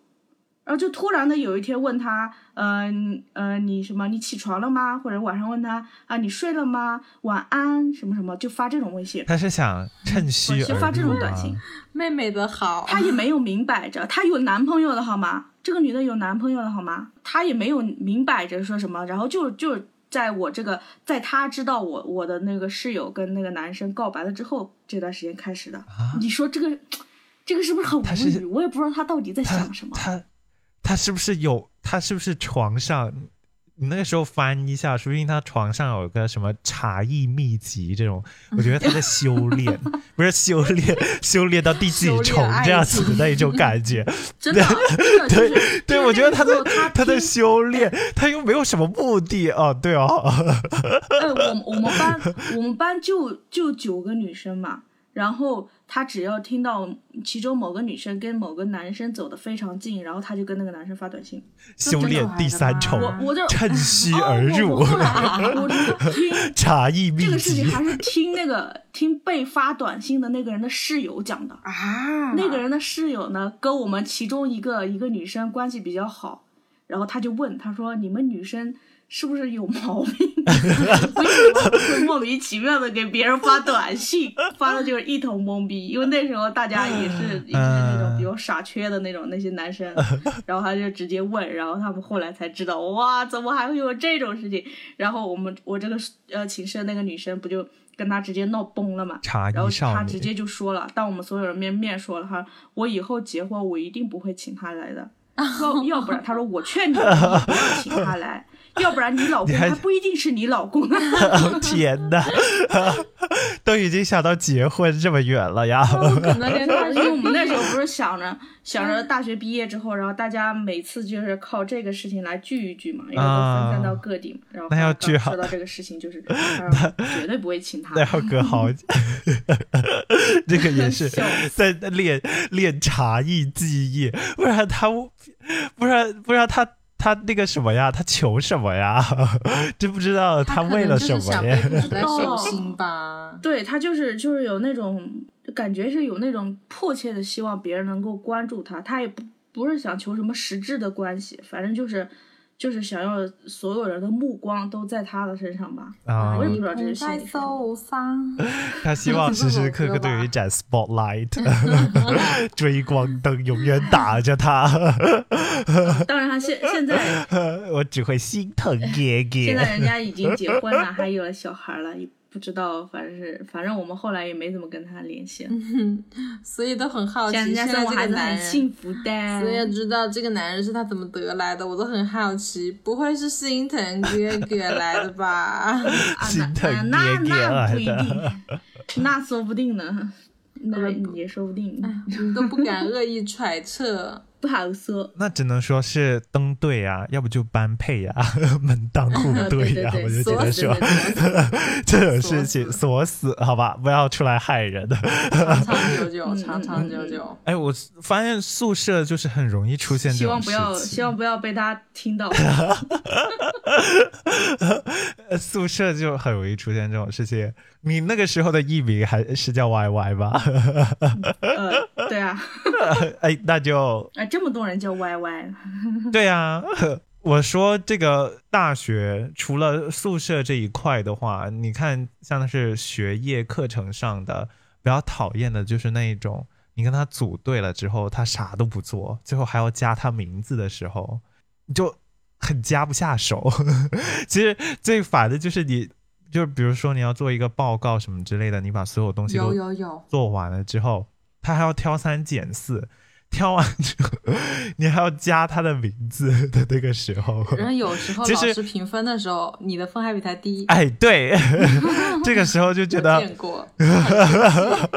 然后就突然的有一天问他，嗯呃你什么你起床了吗？或者晚上问他啊你睡了吗？晚安什么什么，就发这种微信，他是想趁虚而就发这种短信，妹妹的好，他也没有明摆着，他有男朋友的好吗？这个女的有男朋友的好吗？他也没有明摆着说什么，然后就就在我这个，在他知道我我的那个室友跟那个男生告白了之后，这段时间开始的。你说这个这个是不是很无语？我也不知道他到底在想什么。他他是不是有？他是不是床上？你那个时候翻一下，说不定他床上有个什么茶艺秘籍这种，我觉得他在修炼，不是修炼，修炼到第几重这样子的那一种感觉。真的，真的就是对，我觉得他在他他在修炼，他又没有什么目的哦，对哦，哎，我我们班我们班就就九个女生嘛，然后他只要听到其中某个女生跟某个男生走得非常近，然后他就跟那个男生发短信。修炼第三重我，我就趁虚哦而入 我我，听茶艺秘这个事情。还是听那个听被发短信的那个人的室友讲的。啊，那个人的室友呢，跟我们其中一个一个女生关系比较好，然后他就问他说：“你们女生是不是有毛病？为什么会莫名其妙的给别人发短信？发的就是一头懵逼，因为那时候大家也是也是那种比较傻缺的那种那些男生，然后他就直接问，然后他们后来才知道，哇，怎么还会有这种事情？然后我们我这个呃寝室的那个女生不就跟他直接闹崩了嘛？然后他直接就说了，当我们所有人面面说了，哈我以后结婚我一定不会请他来的，要要不然他说我劝，你不要请他来，要不然你老公你还还不一定是你老公。哦天哪，都已经想到结婚这么远了呀！可能 连大因为我们那时候不是想着想着大学毕业之后，然后大家每次就是靠这个事情来聚一聚嘛，因为都分散到各地嘛，然后那要聚好说到这个事情，就是他绝对不会请他那。要隔好久，这个也是笑在练练茶艺技艺，不然他不然不然他他那个什么呀，他求什么呀？真不知道他为了什么呀？想被捧在手心吧？对他就是就是有那种感觉是有那种迫切的希望别人能够关注他，他也不不是想求什么实质的关系，反正就是就是想要所有人的目光都在他的身上吧。啊我也不知道这是。他希望时时刻刻都有一盏 spotlight，追光灯永远打着他，当然，他现现在我只会心疼爷现在。人家已经结婚了，还有了小孩了，也不知道，反正是反正我们后来也没怎么跟他联系了。所以都很好奇，现在人家现在这生活还是个男人，很幸福的。所以要知道这个男人是他怎么得来的，我都很好奇，不会是心疼哥哥来的吧？啊，心疼那那那不一来的定，那说不定呢，那也说不定，你都不敢恶意揣测。不好说。那只能说是登对啊，要不就般配呀、门当户对呀、我就觉得说 这种事情锁死，好吧，不要出来害人。长长 久久，长长久久。哎，我发现宿舍就是很容易出现这种希望不要，希望不要被他听到。呃宿舍就很容易出现这种事情。你那个时候的艺名还是叫 Y Y 吧？呃，对啊，哎，那就啊，这么多人叫 YY，对啊。我说这个大学除了宿舍这一块的话，你看像是学业课程上的，比较讨厌的就是那一种，你跟他组队了之后，他啥都不做，最后还要加他名字的时候，你就很加不下手。其实最烦的就是你，就是比如说你要做一个报告什么之类的，你把所有东西有都有有，做完了之后，他还要挑三拣四，挑完之后你还要加他的名字的那个时候，然后有时候老师评分的时候，你的分还比他低。哎，对，这个时候就觉得见过，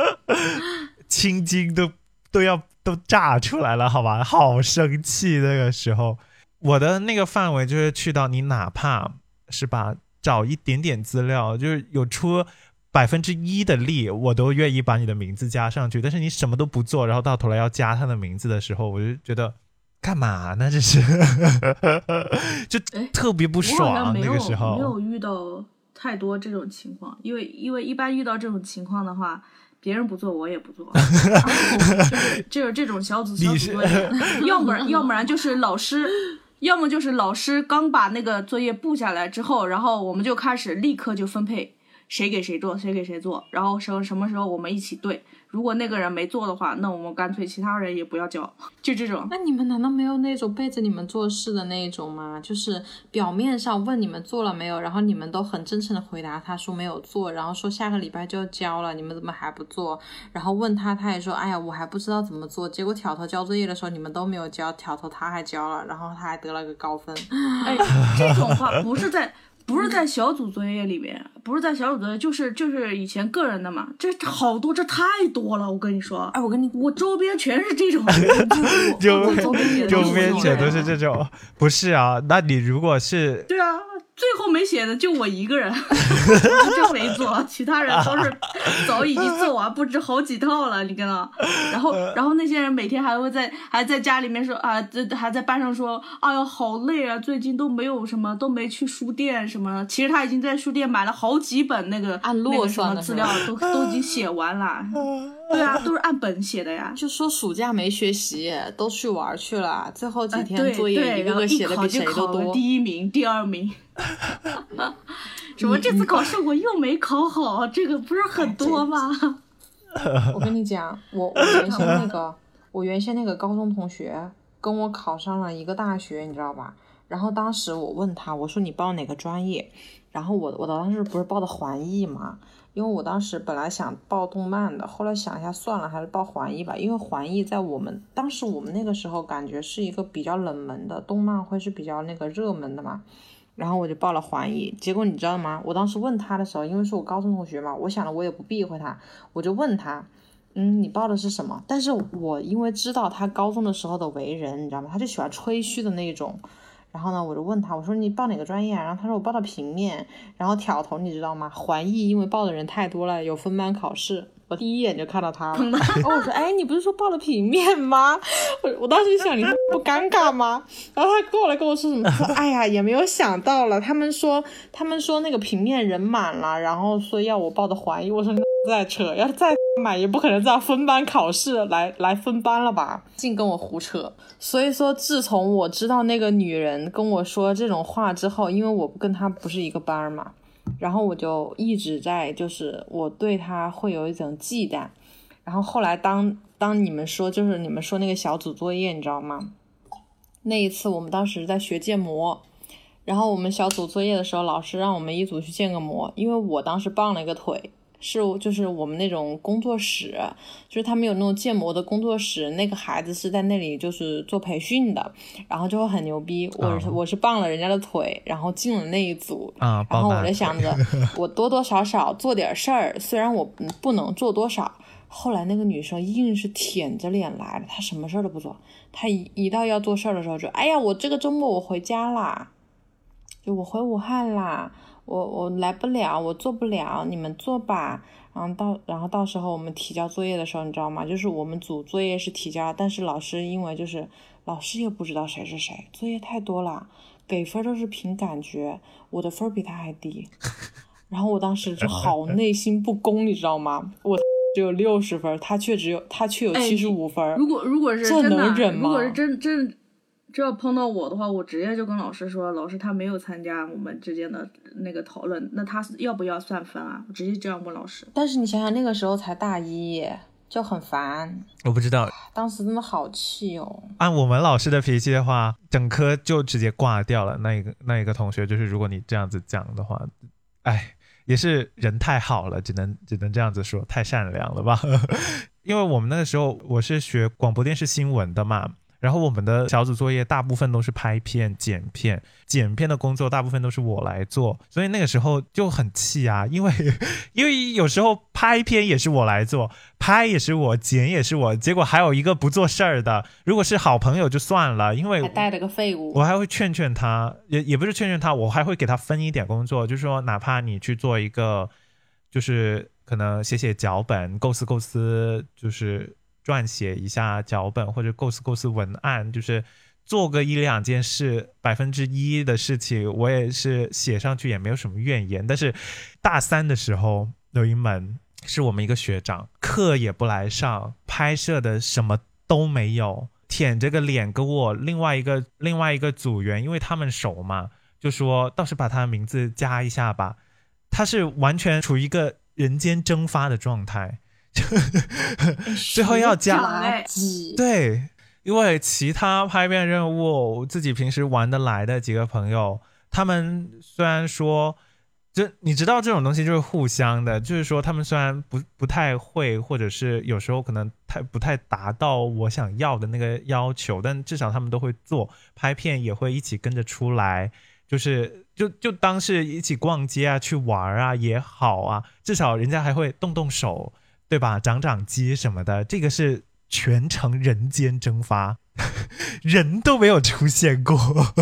青筋都都要都炸出来了，好吧，好生气。那个时候，我的那个范围就是去到你哪怕是吧，找一点点资料，就是有出百分之一的力，我都愿意把你的名字加上去。但是你什么都不做，然后到头来要加他的名字的时候，我就觉得干嘛呢？这是 就哎特别不爽。没有那个时候没候，有遇到太多这种情况，因为因为一般遇到这种情况的话。别人不做，我也不做，就是就是这种小组小组作业，要不然要不然就是老师，要么就是老师刚把那个作业布下来之后，然后我们就开始立刻就分配谁给谁做，谁给谁做，然后什什么时候我们一起对。如果那个人没做的话，那我们干脆其他人也不要交，就这种。那你们难道没有那种背着你们做事的那一种吗？就是表面上问你们做了没有，然后你们都很真诚的回答他说没有做，然后说下个礼拜就要交了，你们怎么还不做？然后问他，他也说哎呀我还不知道怎么做。结果挑头交作业的时候你们都没有交，挑头他还交了，然后他还得了个高分。哎，这种话不是在不是在小组作业里面，不是在小组作业，就是就是以前个人的嘛。这好多，这太多了，我跟你说。哎，我跟你我周边全是这种人，周边周边全都是这种，不是啊？那你如果是对啊，最后没写的就我一个人，我 就没做，其他人都是早已经做完不知好几套了，你看到？然后，然后那些人每天还会在还在家里面说啊，这还在班上说，哎呀好累啊，最近都没有什么，都没去书店什么的。其实他已经在书店买了好几本那个按摞那个什么资料，都都已经写完了。对啊，都是按本写的呀。就说暑假没学习，都去玩去了，最后几天作业对，一个然后一个写的比考就考谁都多。了第一名、第二名。什么这次考试我又没考好，这个不是很多吗？我跟你讲，我我原先那个 我原先那个高中同学跟我考上了一个大学，你知道吧？然后当时我问他，我说你报哪个专业？然后我我当时不是报的环艺嘛，因为我当时本来想报动漫的，后来想一下算了，还是报环艺吧，因为环艺在我们当时我们那个时候感觉是一个比较冷门的动漫，会是比较那个热门的嘛。然后我就报了环艺，结果你知道吗？我当时问他的时候，因为是我高中同学嘛，我想了我也不避讳他，我就问他，嗯，你报的是什么？但是我因为知道他高中的时候的为人，你知道吗？他就喜欢吹嘘的那种。然后呢，我就问他，我说你报哪个专业啊？然后他说我报的平面。然后挑头你知道吗？环艺因为报的人太多了，有分班考试。我第一眼就看到他了。然后我说，哎，你不是说报了平面吗？我我当时就想，你不尴尬吗？然后他过来跟我说什么？说，哎呀，也没有想到了。他们说，他们说那个平面人满了，然后说要我报的环艺。我说你在扯，要是再嘛，也不可能这样分班考试来来分班了吧？净跟我胡扯。所以说，自从我知道那个女人跟我说这种话之后，因为我跟她不是一个班嘛，然后我就一直在就是我对她会有一种忌惮。然后后来当当你们说就是你们说那个小组作业，你知道吗？那一次我们当时在学建模。然后我们小组作业的时候，老师让我们一组去建个模，因为我当时傍了一个腿，是就是我们那种工作室，就是他们有那种建模的工作室，那个孩子是在那里就是做培训的，然后就会很牛逼。我是我是傍了人家的腿，然后进了那一组，啊，然后我就想着 我多多少少做点事儿，虽然我不能做多少。后来那个女生硬是舔着脸来了，她什么事儿都不做，她一一到要做事儿的时候就，哎呀，我这个周末我回家啦。就我回武汉啦，我我来不了，我做不了，你们做吧。然后到然后到时候我们提交作业的时候，你知道吗？就是我们组作业是提交，但是老师因为就是老师也不知道谁是谁，作业太多了，给分都是凭感觉，我的分比他还低。然后我当时就好 内心不公，你知道吗？我只有六十分，他却只有他却有七十五分。如果如果是这，能忍吗如果是真真。这要碰到我的话，我直接就跟老师说，老师他没有参加我们之间的那个讨论，那他要不要算分啊？我直接这样问老师。但是你想想，那个时候才大一，就很烦。我不知道，当时真的好气哦。按我们老师的脾气的话，整科就直接挂掉了。那一个那一个同学，就是如果你这样子讲的话，哎，也是人太好了，只能只能这样子说，太善良了吧？因为我们那个时候我是学广播电视新闻的嘛。然后我们的小组作业大部分都是拍片、剪片，剪片的工作大部分都是我来做，所以那个时候就很气啊，因为 因为有时候拍片也是我来做，拍也是我，剪也是我，结果还有一个不做事儿的，如果是好朋友就算了，因为还带了个废物，我还会劝劝他，也也不是劝劝他，我还会给他分一点工作，就是说哪怕你去做一个，就是可能写写脚本、构思构思，就是。撰写一下脚本或者构思构思文案，就是做个一两件事，百分之一的事情，我也是写上去也没有什么怨言。但是大三的时候有一门是我们一个学长课也不来上，拍摄的什么都没有，舔着个脸跟我另外一个另外一个组员，因为他们熟嘛，就说倒是把他的名字加一下吧。他是完全处于一个人间蒸发的状态。最后要加对，因为其他拍片任务，自己平时玩得来的几个朋友，他们虽然说，就你知道这种东西就是互相的，就是说他们虽然不不太会，或者是有时候可能太不太达到我想要的那个要求，但至少他们都会做，拍片也会一起跟着出来，就是就就当是一起逛街啊，去玩啊也好啊，至少人家还会动动手。对吧？长长肌什么的，这个是全程人间蒸发，人都没有出现过，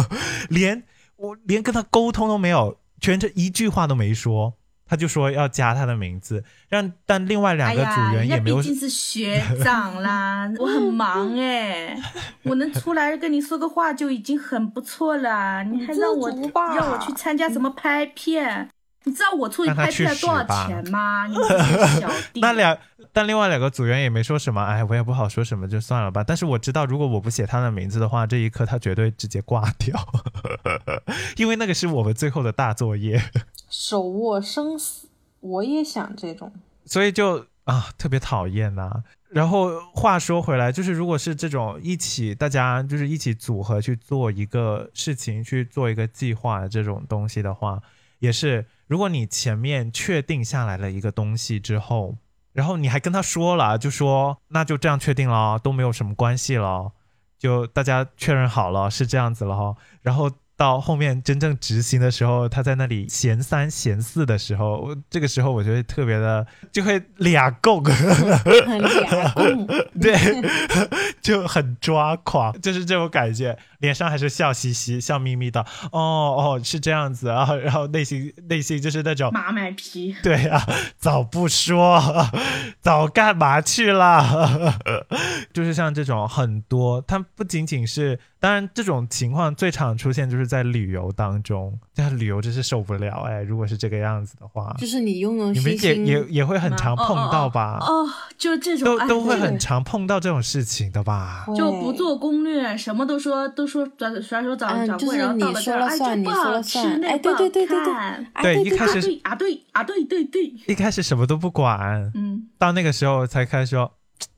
连我连跟他沟通都没有，全程一句话都没说，他就说要加他的名字，让但另外两个组员也没有。毕竟是学长啦，我很忙 哎，我能出来跟你说个话就已经很不错了，你还让我让我去参加什么拍片？你知道我出去拍片多少钱吗？你 小弟。那两，但另外两个组员也没说什么，哎，我也不好说什么，就算了吧。但是我知道，如果我不写他的名字的话，这一刻他绝对直接挂掉，因为那个是我们最后的大作业。手握生死，我也想这种。所以就啊，特别讨厌呐。然后话说回来，就是如果是这种一起大家就是一起组合去做一个事情，去做一个计划这种东西的话，也是。如果你前面确定下来了一个东西之后，然后你还跟他说了，就说那就这样确定了，都没有什么关系了，就大家确认好了是这样子了哈。然后到后面真正执行的时候，他在那里嫌三嫌四的时候，这个时候我觉得特别的就会俩够，俩够，对，就很抓狂，就是这种感觉，脸上还是笑嘻嘻、笑眯眯的。哦哦，是这样子啊，然后内心内心就是那种马买皮。对啊，早不说，早干嘛去了？就是像这种很多，它不仅仅是，当然这种情况最常出现就是在旅游当中，在旅游真是受不了哎，如果是这个样子的话，就是你用用你们也也也会很常碰到吧？哦，就这种都都会很常碰到这种事情的吧？就不做攻略，什么都说都说转甩手找掌柜，然后到了这儿，哎，这不好吃，那不好看，对，一开始啊对啊对对对，一开始什么都不管，嗯，到那个时候才开始说。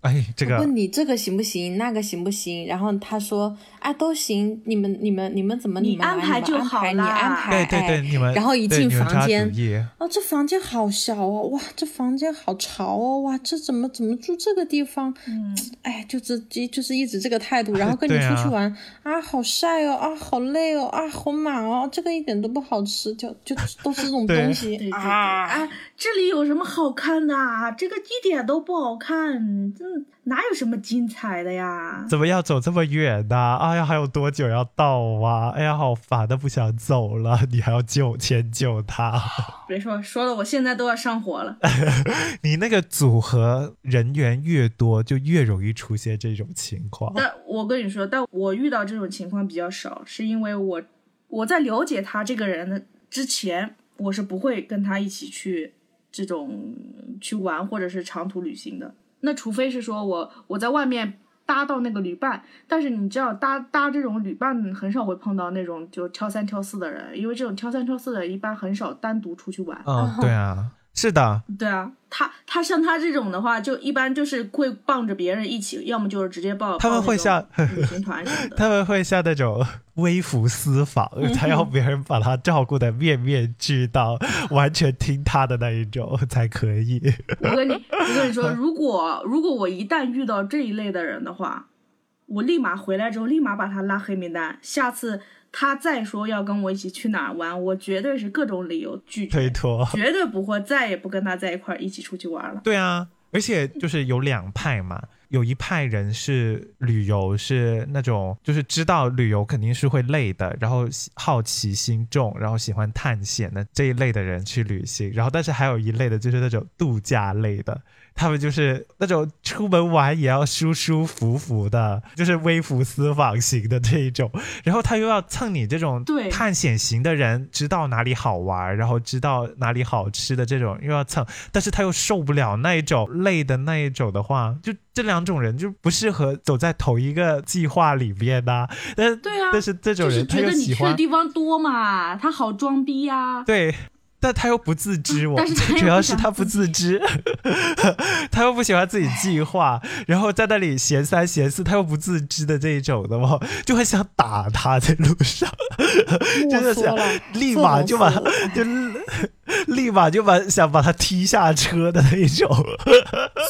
哎，这个问你这个行不行，那个行不行？然后他说，啊，都行，你们、你们、你们怎么你们安排就好了，你安排，对对对，你们。然后一进房间，哦，这房间好小哦，哇，这房间好潮哦，哇，这怎么怎么住这个地方？嗯，哎，就是就是一直这个态度，然后跟你出去玩啊，好晒哦，啊，好累哦，啊，好满哦，这个一点都不好吃，就就都是这种东 西啊，哎，这里有什么好看的？这个一点都不好看，嗯。哪有什么精彩的呀？怎么要走这么远呢？哎呀，还有多久要到啊？哎呀，好烦的，不想走了。你还要救迁就他？别说说的，我现在都要上火了。你那个组合人员越多，就越容易出现这种情况。但我跟你说，但我遇到这种情况比较少，是因为我我在了解他这个人的之前，我是不会跟他一起去这种去玩或者是长途旅行的。那除非是说我我在外面搭到那个旅伴，但是你知道搭搭这种旅伴很少会碰到那种就挑三挑四的人，因为这种挑三挑四的一般很少单独出去玩。嗯，对啊。是的，对啊，他他像他这种的话，就一般就是会傍着别人一起，要么就是直接抱他们会像旅行团什么的，他们会像那种微服私访，他要别人把他照顾的面面俱到，完全听他的那一种才可以。我跟你我跟你说，如果如果我一旦遇到这一类的人的话，我立马回来之后立马把他拉黑名单，下次。他再说要跟我一起去哪儿玩，我绝对是各种理由拒绝，推脱，绝对不会再也不跟他在一块儿一起出去玩了。对啊，而且就是有两派嘛，有一派人是旅游是那种就是知道旅游肯定是会累的，然后好奇心重，然后喜欢探险的这一类的人去旅行，然后但是还有一类的就是那种度假类的。他们就是那种出门玩也要舒舒服服的，就是微服私访型的这一种。然后他又要蹭你这种探险型的人，知道哪里好玩，然后知道哪里好吃的这种又要蹭，但是他又受不了那一种累的那一种的话，就这两种人就不适合走在同一个计划里边的。但对啊，但是这种人他又喜欢的地方多嘛，他好装逼呀。对。但他又不自知，我最主要是他不自知，他又不喜欢自己计划，然后在那里嫌三嫌四，他又不自知的这一种的嘛，就很想打他在路上，真的想立马就把就 立马就把想把他踢下车的那一种。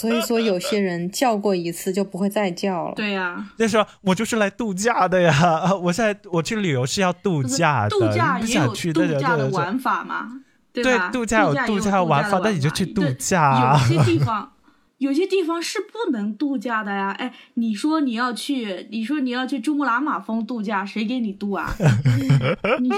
所以说，有些人叫过一次就不会再叫了。对呀，就说我就是来度假的呀，我现在我去旅游是要度假的，度假也有度假的玩法嘛。对，度假有度假玩法，那你就去度假。有些地方，有些地方是不能度假的呀。哎，你说你要去，你说你要去珠穆朗玛峰度假，谁给你度啊？你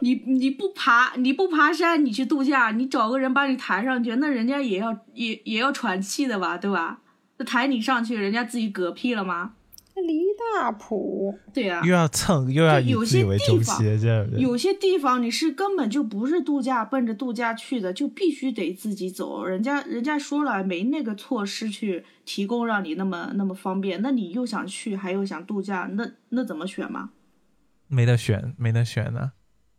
你你不爬，你不爬山，你去度假，你找个人把你抬上去，那人家也要也也要喘气的吧，对吧？那抬你上去，人家自己嗝屁了吗？离大谱，对呀，又要蹭，又要以自己为中心，这样有些地方你是根本就不是度假，奔着度假去的，就必须得自己走。人家人家说了，没那个措施去提供让你那么那么方便，那你又想去，还又想度假，那那怎么选嘛？没得选，没得选呢。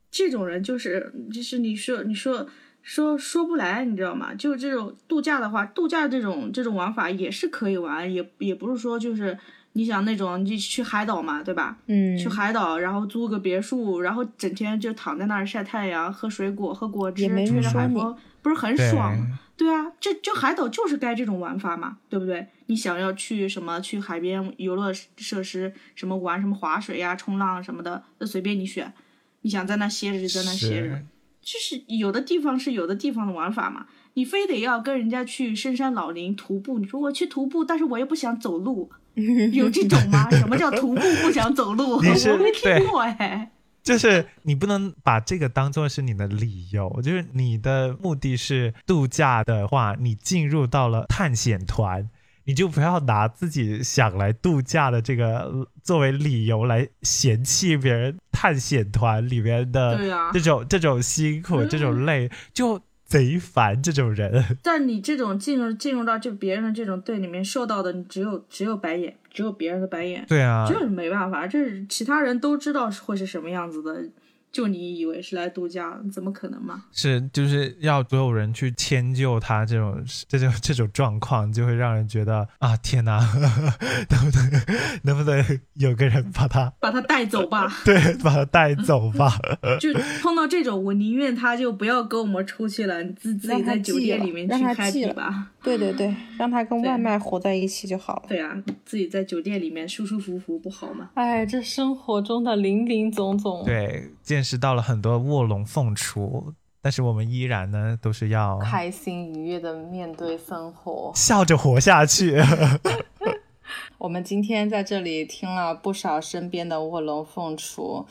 这种人就是就是你说你说说说不来，你知道吗？就这种度假的话，度假这种这种玩法也是可以玩，也也不是说就是。你想那种，你去海岛嘛，对吧？嗯，去海岛，然后租个别墅，然后整天就躺在那儿晒太阳、喝水果、喝果汁，吹着海风，不是很爽吗？对啊，这就海岛就是该这种玩法嘛，对不对？你想要去什么？去海边游乐设施，什么玩什么划水呀、冲浪什么的，那随便你选。你想在那歇着就在那歇着，就是有的地方是有的地方的玩法嘛。你非得要跟人家去深山老林徒步，你说我去徒步，但是我又不想走路。有这种吗？什么叫徒步不想走路？我没听过哎。就是你不能把这个当做是你的理由，就是你的目的是度假的话，你进入到了探险团，你就不要拿自己想来度假的这个作为理由来嫌弃别人探险团里面的这种这种辛苦、这种累，就贼烦这种人。但你这种进入进入到就别人的这种队里面受到的，你只有只有白眼，只有别人的白眼，对啊，就是没办法，这是其他人都知道会是什么样子的，就你以为是来度假，怎么可能嘛？是就是要所有人去迁就他这种这种这种状况，就会让人觉得啊天哪，能不能能不能有个人把他把他带走吧。对把他带走吧？就碰到这种，我宁愿他就不要跟我们出去了，你自自己在酒店里面去让他记 happy 了吧。对对对，让他跟外卖活在一起就好了。对啊，自己在酒店里面舒舒服服不好吗？哎，这生活中的林林总总，对，见识到了很多卧龙凤雏，但是我们依然呢都是要开心愉悦的面对生活。笑着活下去。我们今天在这里听了不少身边的卧龙凤雏，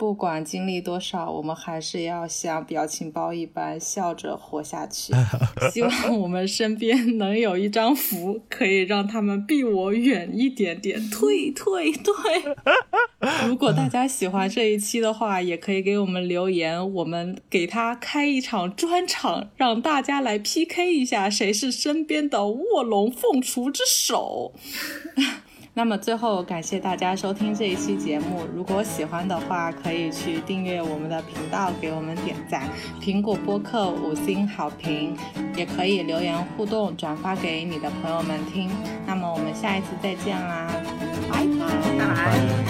不管经历多少，我们还是要像表情包一般笑着活下去。希望我们身边 能有一张符，可以让他们避我远一点点，退退退。如果大家喜欢这一期的话，也可以给我们留言，我们给他开一场专场，让大家来 PK 一下谁是身边的卧龙凤雏之首。那么最后感谢大家收听这一期节目，如果喜欢的话，可以去订阅我们的频道，给我们点赞，苹果播客五星好评，也可以留言互动，转发给你的朋友们听。那么我们下一次再见啦，拜拜。拜拜。